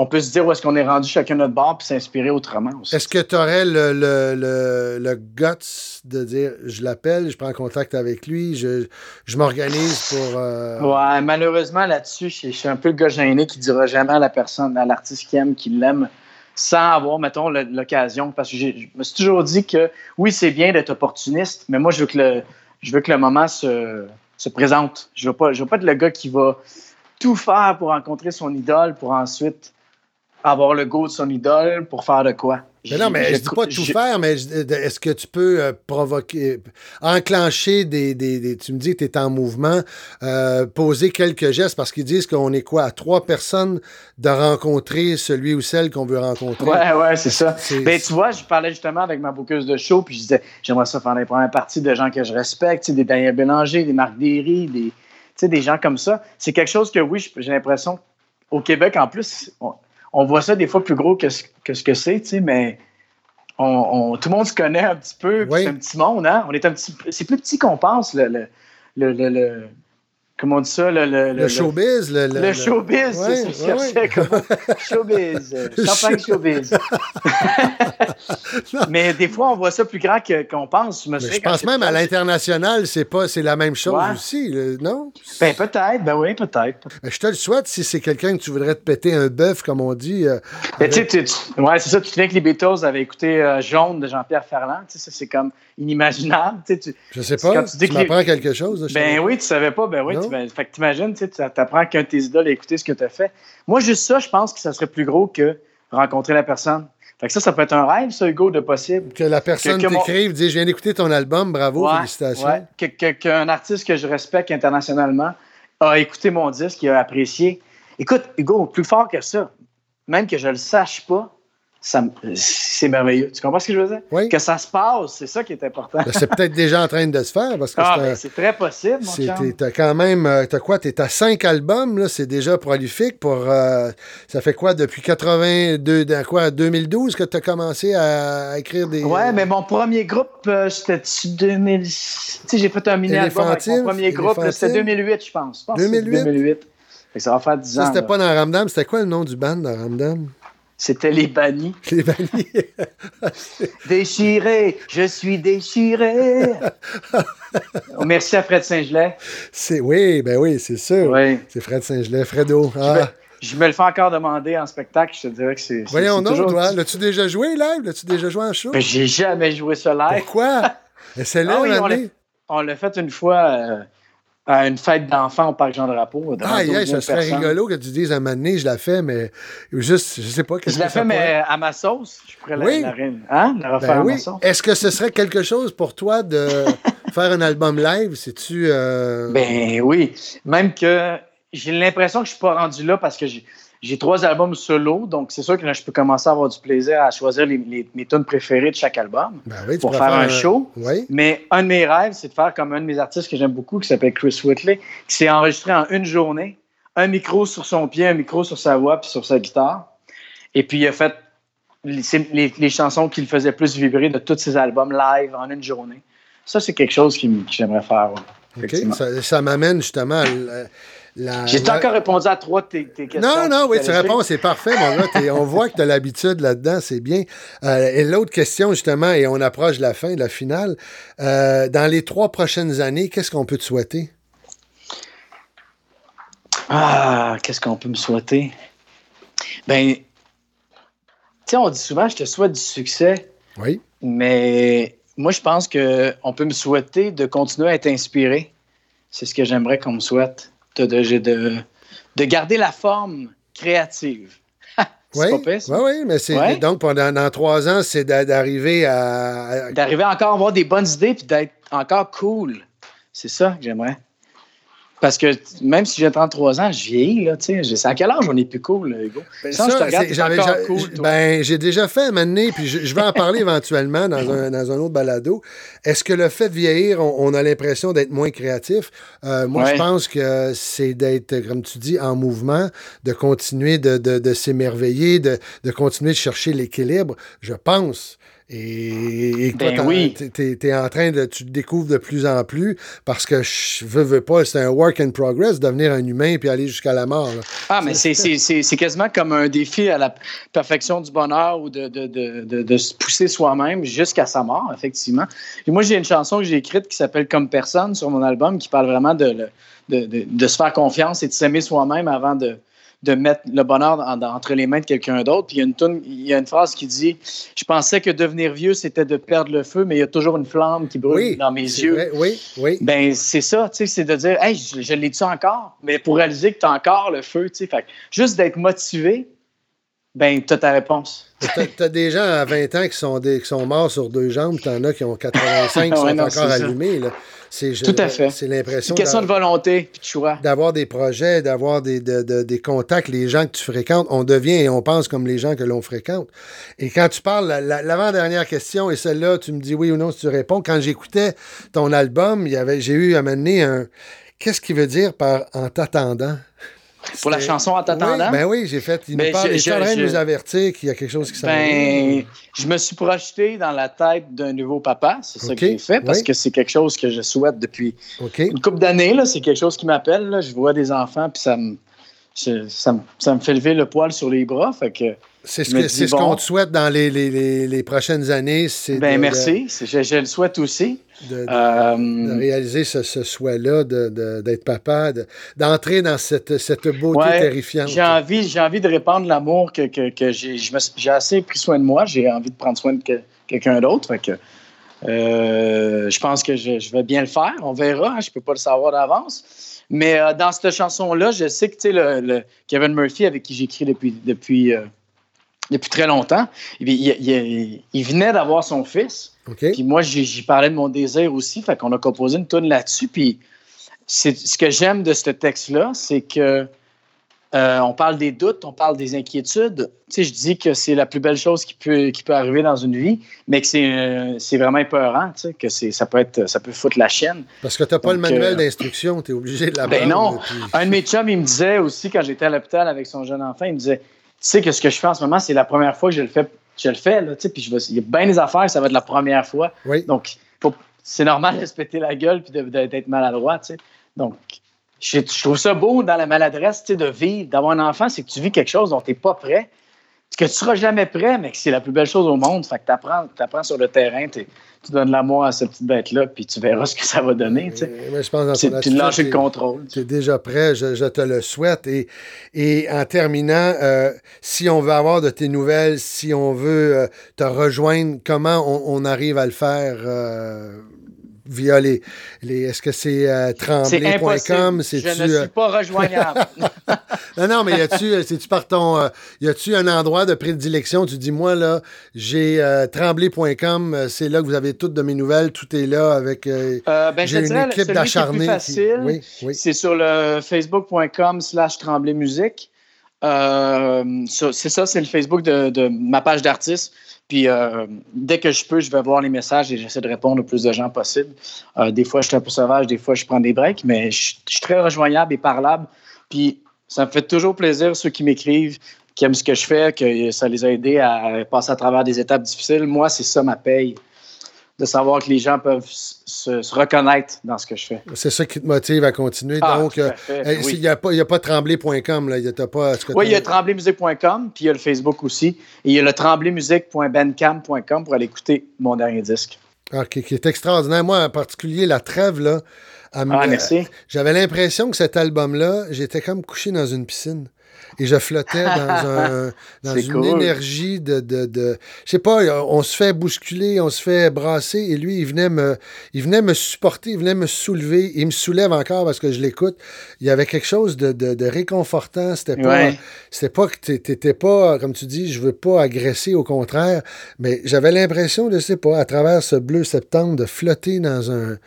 S7: On peut se dire où est-ce qu'on est rendu chacun notre bord, puis s'inspirer autrement aussi.
S1: Est-ce que tu aurais le, le, le, le guts de dire je l'appelle, je prends contact avec lui, je, je m'organise pour. euh,
S7: Ouais, malheureusement, là-dessus, je je suis un peu le gars gêné qui dira jamais à la personne, à l'artiste qui aime, qu'il l'aime, sans avoir, mettons, l'occasion. Parce que je me suis toujours dit que oui, c'est bien d'être opportuniste, mais moi, je veux que le, je veux que le moment se, se présente. Je veux pas, je veux pas être le gars qui va tout faire pour rencontrer son idole, pour ensuite avoir le goût de son idole, pour faire de quoi?
S1: Mais non, mais je dis pas de tout faire, mais je- est-ce que tu peux euh, provoquer, enclencher des, des, des- Tu me dis que tu es en mouvement, euh, poser quelques gestes parce qu'ils disent qu'on est quoi, à trois personnes de rencontrer celui ou celle qu'on veut rencontrer?
S7: Ouais, ouais, c'est ça. Ben, tu vois, je parlais justement avec ma bouqueuse de show, puis je disais, j'aimerais ça faire les premières parties de gens que je respecte, des Daniel Bélanger, des Marc Derry, des, des gens comme ça. C'est quelque chose que, oui, j'ai l'impression, au Québec, en plus, on, on voit ça des fois plus gros que ce que, ce que c'est, tu sais, mais on, on- tout le monde se connaît un petit peu, puis
S1: Oui.
S7: c'est un petit monde, hein? On est un petit, c'est plus petit qu'on pense, le, le- le- comment on dit ça, le, le,
S1: Le showbiz, le,
S7: le showbiz,
S1: Ouais,
S7: c'est que
S1: ouais, ouais.
S7: comme showbiz, euh, champagne showbiz. Mais des fois, on voit ça plus grand qu'on pense. Je, me
S1: Mais
S7: souviens
S1: je pense même à l'international, c'est pas, c'est la même chose aussi, non?
S7: Ben peut-être, ben oui, peut-être.
S1: Je te le souhaite si c'est quelqu'un que tu voudrais te péter un bœuf, comme on dit. euh,
S7: Mais tu tu- tu- ouais, c'est ça. Tu te souviens que les Beatles avaient écouté euh, Jaune de Jean-Pierre Ferland. Tu sais, c'est comme inimaginable. Tu sais, tu-
S1: je sais
S7: Quand
S1: pas,
S7: tu
S1: tu,
S7: dis les-
S1: m'apprends quelque chose. je
S7: Ben
S1: sais
S7: oui, tu savais pas. Ben oui, tu, ben, fait que t'imagines, tu sais, tu apprends qu'un de tes idoles a écouté ce que tu as fait. Moi, juste ça, je pense que ça serait plus gros que rencontrer la personne. Fait que ça, ça peut être un rêve, ça, Hugo, de possible.
S1: Que la personne
S7: que mon-
S1: t'écrive, dit Je viens d'écouter ton album, bravo,
S7: Ouais,
S1: félicitations.
S7: ouais. Que- que- Qu'un artiste que je respecte internationalement a écouté mon disque, il a apprécié. Écoute, Hugo, plus fort que ça, même que je le sache pas, c'est merveilleux. Tu comprends ce que je veux dire?
S1: Oui.
S7: Que ça se passe, c'est ça qui est important.
S1: Ben, c'est peut-être déjà en train de se faire parce que
S7: Ah,
S1: c'est
S7: ben, c'est très possible, mon
S1: T'as quand même, euh, t'as quoi, t'es à cinq albums, là, c'est déjà prolifique pour, euh, ça fait quoi, depuis 82, dans quoi, 2012 que t'as commencé à, à écrire des...
S7: Ouais, mais mon premier groupe, euh, c'était 2000. Tu sais, j'ai fait un mini-album avec mon premier groupe, c'était
S1: Éléphantine?
S7: 2008, je pense. Je pense que c'est
S1: 2008?
S7: 2008. Fait que ça va faire 10
S1: Ça,
S7: ans.
S1: c'était
S7: là.
S1: pas dans Ramdam, c'était quoi le nom du band dans Ramdam?
S7: C'était les bannis.
S1: Je l'ai banni.
S7: Déchiré, je suis déchiré. Merci à Fred Saint-Gelais.
S1: c'est, oui, ben oui, c'est sûr.
S7: Oui.
S1: C'est Fred Saint-Gelais, Fredo. Ah.
S7: Je me le fais encore demander en spectacle, je te dirais que c'est. c'est-
S1: Voyons
S7: c'est
S1: donc,
S7: toujours-
S1: toi, l'as-tu déjà joué live? L'as-tu déjà joué en show?
S7: Ben, j'ai jamais joué ça live.
S1: Pourquoi? Essaie-le,
S7: Ah oui,
S1: Mané.
S7: On l'a fait une fois euh, à une fête d'enfants au Parc Jean-Drapeau. devant
S1: Ah, yeah,
S7: 12 000
S1: ça serait
S7: personnes.
S1: rigolo que tu dises à un moment donné, je la fais, mais juste, je sais pas.
S7: Je la fais, mais à ma sauce. Je pourrais la-
S1: Oui.
S7: la, ré- hein? la refaire
S1: Ben
S7: à
S1: oui.
S7: ma sauce.
S1: Est-ce que ce serait quelque chose pour toi de faire un album live? C'est-tu. euh,
S7: Ben oui. Même que j'ai l'impression que je suis pas rendu là parce que j'ai- j'ai trois albums solo, donc c'est sûr que là, je peux commencer à avoir du plaisir à choisir les, les- mes tunes préférées de chaque album
S1: Ben oui,
S7: pour faire un show.
S1: Oui.
S7: Mais un de mes rêves, c'est de faire comme un de mes artistes que j'aime beaucoup, qui s'appelle Chris Whitley, qui s'est enregistré en une journée, un micro sur son pied, un micro sur sa voix, puis sur sa guitare. Et puis il a fait les, c'est les- les chansons qui le faisaient plus vibrer de tous ses albums live en une journée. Ça, c'est quelque chose qui que j'aimerais faire. ouais.
S1: Ça, ça m'amène justement à la-
S7: J'ai
S1: la-
S7: encore répondu à trois de tes, tes questions.
S1: Non, non, oui, tu réponds, c'est parfait, mon gars. On voit que tu as l'habitude là-dedans, c'est bien. Euh, et l'autre question, justement, et on approche de la fin, de la finale. euh, dans les trois prochaines années, qu'est-ce qu'on peut te souhaiter?
S7: Ah, qu'est-ce qu'on peut me souhaiter? Ben, tu sais, on dit souvent, je te souhaite du succès,
S1: Oui.
S7: mais moi, je pense qu'on peut me souhaiter de continuer à être inspiré. C'est ce que j'aimerais qu'on me souhaite. De, de, de, de garder la forme créative.
S1: Oui, oui, oui, mais c'est
S7: Ouais.
S1: donc pendant dans trois ans, c'est d'a- d'arriver à, à-
S7: D'arriver encore à avoir des bonnes idées puis d'être encore cool. C'est ça que j'aimerais. Parce que même si j'ai 33 ans, je vieillis, là, tu sais. C'est à quel âge on est plus cool, là, Hugo?
S1: Ben,
S7: je te regarde, encore cool, toi.
S1: ben, j'ai déjà fait un moment donné, puis je, je vais en parler éventuellement dans un, dans un autre balado. Est-ce que le fait de vieillir, on, on a l'impression d'être moins créatif? Euh, moi,
S7: Ouais.
S1: je pense que c'est d'être, comme tu dis, en mouvement, de continuer de, de, de s'émerveiller, de, de continuer de chercher l'équilibre, je pense. Et, et
S7: Ben oui.
S1: t'es- t'es en train de, tu te découvres de plus en plus parce que je veux, veux pas, c'est un work in progress, devenir un humain puis aller jusqu'à la mort. là.
S7: Ah, mais c'est- quasiment comme un défi à la perfection du bonheur ou de, de, de, de, se pousser soi-même jusqu'à sa mort, effectivement. Et moi, j'ai une chanson que j'ai écrite qui s'appelle Comme personne sur mon album qui parle vraiment de, de se faire confiance et de s'aimer soi-même avant de, de mettre le bonheur en- entre les mains de quelqu'un d'autre. Puis il y, a une toune- il y a une phrase qui dit Je pensais que devenir vieux, c'était de perdre le feu, mais il y a toujours une flamme qui brûle
S1: Oui,
S7: dans mes yeux.
S1: vrai, oui, oui.
S7: Ben, c'est ça, tu sais, c'est de dire, hey, je, je l'ai-tu encore? Mais pour réaliser que tu as encore le feu, tu sais, fait juste d'être motivé, ben, tu as ta réponse.
S1: T'as- T'as des gens à 20 ans qui sont, des- qui sont morts sur deux jambes, t'en as qui ont 85 qui sont
S7: Ouais, non,
S1: encore allumés. là. C'est, je-
S7: Tout à fait.
S1: C'est
S7: C'est
S1: l'impression
S7: une question de volonté puis de choix.
S1: d'avoir des projets, d'avoir des, de- de- des contacts, les gens que tu fréquentes. On devient et on pense comme les gens que l'on fréquente. Et quand tu parles, la- la- l'avant-dernière question, et celle-là, tu me dis oui ou non si tu réponds. Quand j'écoutais ton album, il y avait, j'ai eu à mener un. Qu'est-ce qu'il veut dire par en t'attendant?
S7: Pour la chanson en t'attendant,
S1: Oui, ben oui, j'ai fait. Il
S7: Ben,
S1: nous parle,
S7: je-
S1: en
S7: je-
S1: train de nous avertir qu'il y a quelque chose qui s'en
S7: ben, je me suis projeté dans la tête d'un nouveau papa. C'est ça
S1: Ok,
S7: que j'ai fait parce
S1: oui.
S7: que c'est quelque chose que je souhaite depuis une couple d'années. C'est quelque chose qui m'appelle. Je vois des enfants puis ça me, ça, me, ça me fait lever le poil sur les bras. Fait que,
S1: C'est ce c'est ce
S7: bon.
S1: qu'on te souhaite dans les, les- les- les prochaines années.
S7: Ben,
S1: de-
S7: merci. Je, je le souhaite aussi.
S1: De,
S7: Euh,
S1: de réaliser ce, ce souhait-là de- de- d'être papa, de- d'entrer dans cette, cette beauté
S7: Ouais,
S1: terrifiante.
S7: J'ai envie, j'ai envie de répandre l'amour que, que, que j'ai. assez pris soin de moi. J'ai envie de prendre soin de que- quelqu'un d'autre. Euh, je pense que je, je vais bien le faire. On verra. hein, je ne peux pas le savoir d'avance. Mais euh, dans cette chanson-là, je sais que le, le Kevin Murphy, avec qui j'écris depuis, depuis, euh, depuis très longtemps, il, il- il- il venait d'avoir son fils. Puis moi, j'y parlais de mon désir aussi. Fait qu'on a composé une tune là-dessus. Puis ce que j'aime de ce texte-là, c'est que euh, on parle des doutes, on parle des inquiétudes. Tu sais, je dis que c'est la plus belle chose qui peut, qui peut arriver dans une vie, mais que c'est euh, c'est vraiment épeurant, tu sais, que c'est- ça peut être ça peut foutre la chienne.
S1: Parce que tu n'as pas le manuel
S7: euh,
S1: d'instruction, tu es obligé de
S7: Ben
S1: l'apprendre.
S7: non.
S1: puis-
S7: Un de mes chums, il me disait aussi, quand j'étais à l'hôpital avec son jeune enfant, il me disait sais que ce que je fais en ce moment, c'est la première fois que je le fais. Je le fais, là, tu sais, puis je vais- il y a bien des affaires, ça va être la première fois.
S1: Oui.
S7: Donc, c'est normal de se péter la gueule puis d'être maladroit, tu sais. Donc, je, je trouve ça beau dans la maladresse, tu sais, de vivre, d'avoir un enfant, c'est que tu vis quelque chose dont tu n'es pas prêt, que tu seras jamais prêt, mais que c'est la plus belle chose au monde. Fait que tu apprends, sur le terrain, tu donnes l'amour à cette petite bête-là, puis tu verras ce que ça va donner, tu
S1: je pense dans
S7: Puis de lâcher le contrôle. tu
S1: es déjà prêt, je, je te le souhaite. Et, et en terminant, euh, si on veut avoir de tes nouvelles, si on veut euh, te rejoindre, comment on, on arrive à le faire euh, via les. les Est-ce que c'est euh,
S7: C'est
S1: tremblay.com?
S7: Je ne
S1: euh,
S7: suis pas rejoignable.
S1: non, non, mais y a-tu, euh, c'est-tu par ton. euh, y a-tu un endroit de prédilection? Tu dis, moi, là, j'ai euh, tremblay.com, euh, c'est là que vous avez toutes de mes nouvelles, tout est là avec. euh,
S7: Euh, ben,
S1: j'ai une équipe d'acharnés. qui-
S7: facile,
S1: Oui, oui.
S7: c'est sur le facebook.com slash tremblay musique. Euh, c'est ça, c'est le Facebook de, de ma page d'artiste. Puis euh, dès que je peux, je vais voir les messages et j'essaie de répondre au plus de gens possible. Euh, des fois, je suis un peu sauvage, des fois, je prends des breaks, mais je, je suis très rejoignable et parlable. Puis ça me fait toujours plaisir, ceux qui m'écrivent, qui aiment ce que je fais, que ça les a aidés à passer à travers des étapes difficiles. Moi, c'est ça ma paye de savoir que les gens peuvent se, se, reconnaître dans ce que je fais.
S1: C'est ça qui te motive à continuer.
S7: Ah,
S1: Donc,
S7: à
S1: euh,
S7: fait,
S1: euh,
S7: oui.
S1: il n'y a, pas- pas tremblay.com. Là. Il y a, pas, que
S7: Oui, il y a tremblaymusique.com, puis il y a le Facebook aussi. Et il y a le tremblaymusique.bandcamp.com pour aller écouter mon dernier disque.
S1: Ah, qui, qui est extraordinaire. Moi, en particulier, la trêve, là.
S7: Ah, merci.
S1: J'avais l'impression que cet album-là, j'étais comme couché dans une piscine. Et je flottais dans, un, dans
S7: C'est
S1: une
S7: cool.
S1: énergie de, de, de- Je sais pas, on se fait bousculer, on se fait brasser, et lui, il venait me, il venait me supporter, il venait me soulever. Il me soulève encore parce que je l'écoute. Il y avait quelque chose de, de, de réconfortant. C'était pas,
S7: Ouais.
S1: c'était pas que t'é- t'étais pas, comme tu dis, je veux pas agresser, au contraire. Mais j'avais l'impression, je sais pas, à travers ce bleu septembre, de flotter dans un,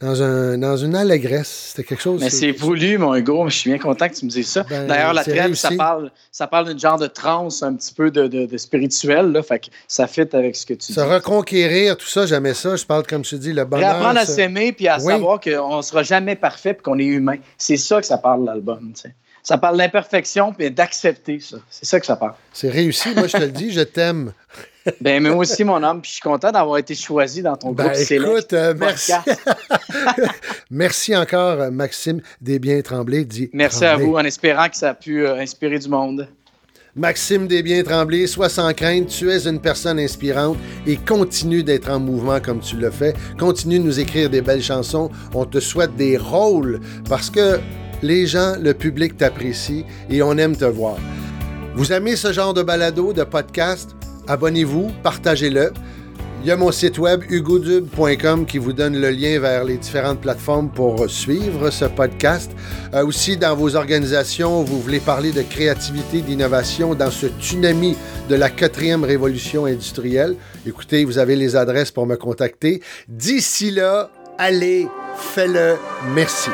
S1: dans un, dans une allégresse. C'était quelque chose.
S7: Mais c'est voulu, mon Hugo. Je suis bien content que tu me dises ça.
S1: Ben,
S7: D'ailleurs, la trêve,
S1: réussi.
S7: ça parle, ça parle d'une genre de transe, un petit peu de, de, de spirituel. Là, fait que ça fit avec ce que tu
S1: Se
S7: dis.
S1: reconquérir, tout ça, j'aimais ça. Je parle, comme je te dis, le bonheur.
S7: Réapprendre à
S1: ça-
S7: s'aimer puis à
S1: Oui.
S7: savoir qu'on ne sera jamais parfait puis qu'on est humain. C'est ça que ça parle, l'album. tu sais. Ça parle d'imperfection puis d'accepter ça. C'est ça que ça parle.
S1: C'est réussi. Moi, je te le dis, je t'aime.
S7: Ben, mais moi aussi, mon homme, puis je suis content d'avoir été choisi dans ton
S1: Ben,
S7: groupe
S1: écoute, euh, merci. Merci encore, euh, Maxime Desbiens-Tremblay. Dit
S7: Merci à
S1: Tremblay.
S7: vous, en espérant que ça a pu euh, inspirer du monde.
S1: Maxime Desbiens-Tremblay, sois sans crainte, tu es une personne inspirante et continue d'être en mouvement comme tu le fais. Continue de nous écrire des belles chansons. On te souhaite des rôles parce que les gens, le public t'apprécie et on aime te voir. Vous aimez ce genre de balado, de podcast? Abonnez-vous, partagez-le. Il y a mon site web hugodub.com qui vous donne le lien vers les différentes plateformes pour suivre ce podcast. Euh, aussi, dans vos organisations, vous voulez parler de créativité, d'innovation dans ce tsunami de la quatrième révolution industrielle. Écoutez, vous avez les adresses pour me contacter. D'ici là, allez, fais-le. Merci.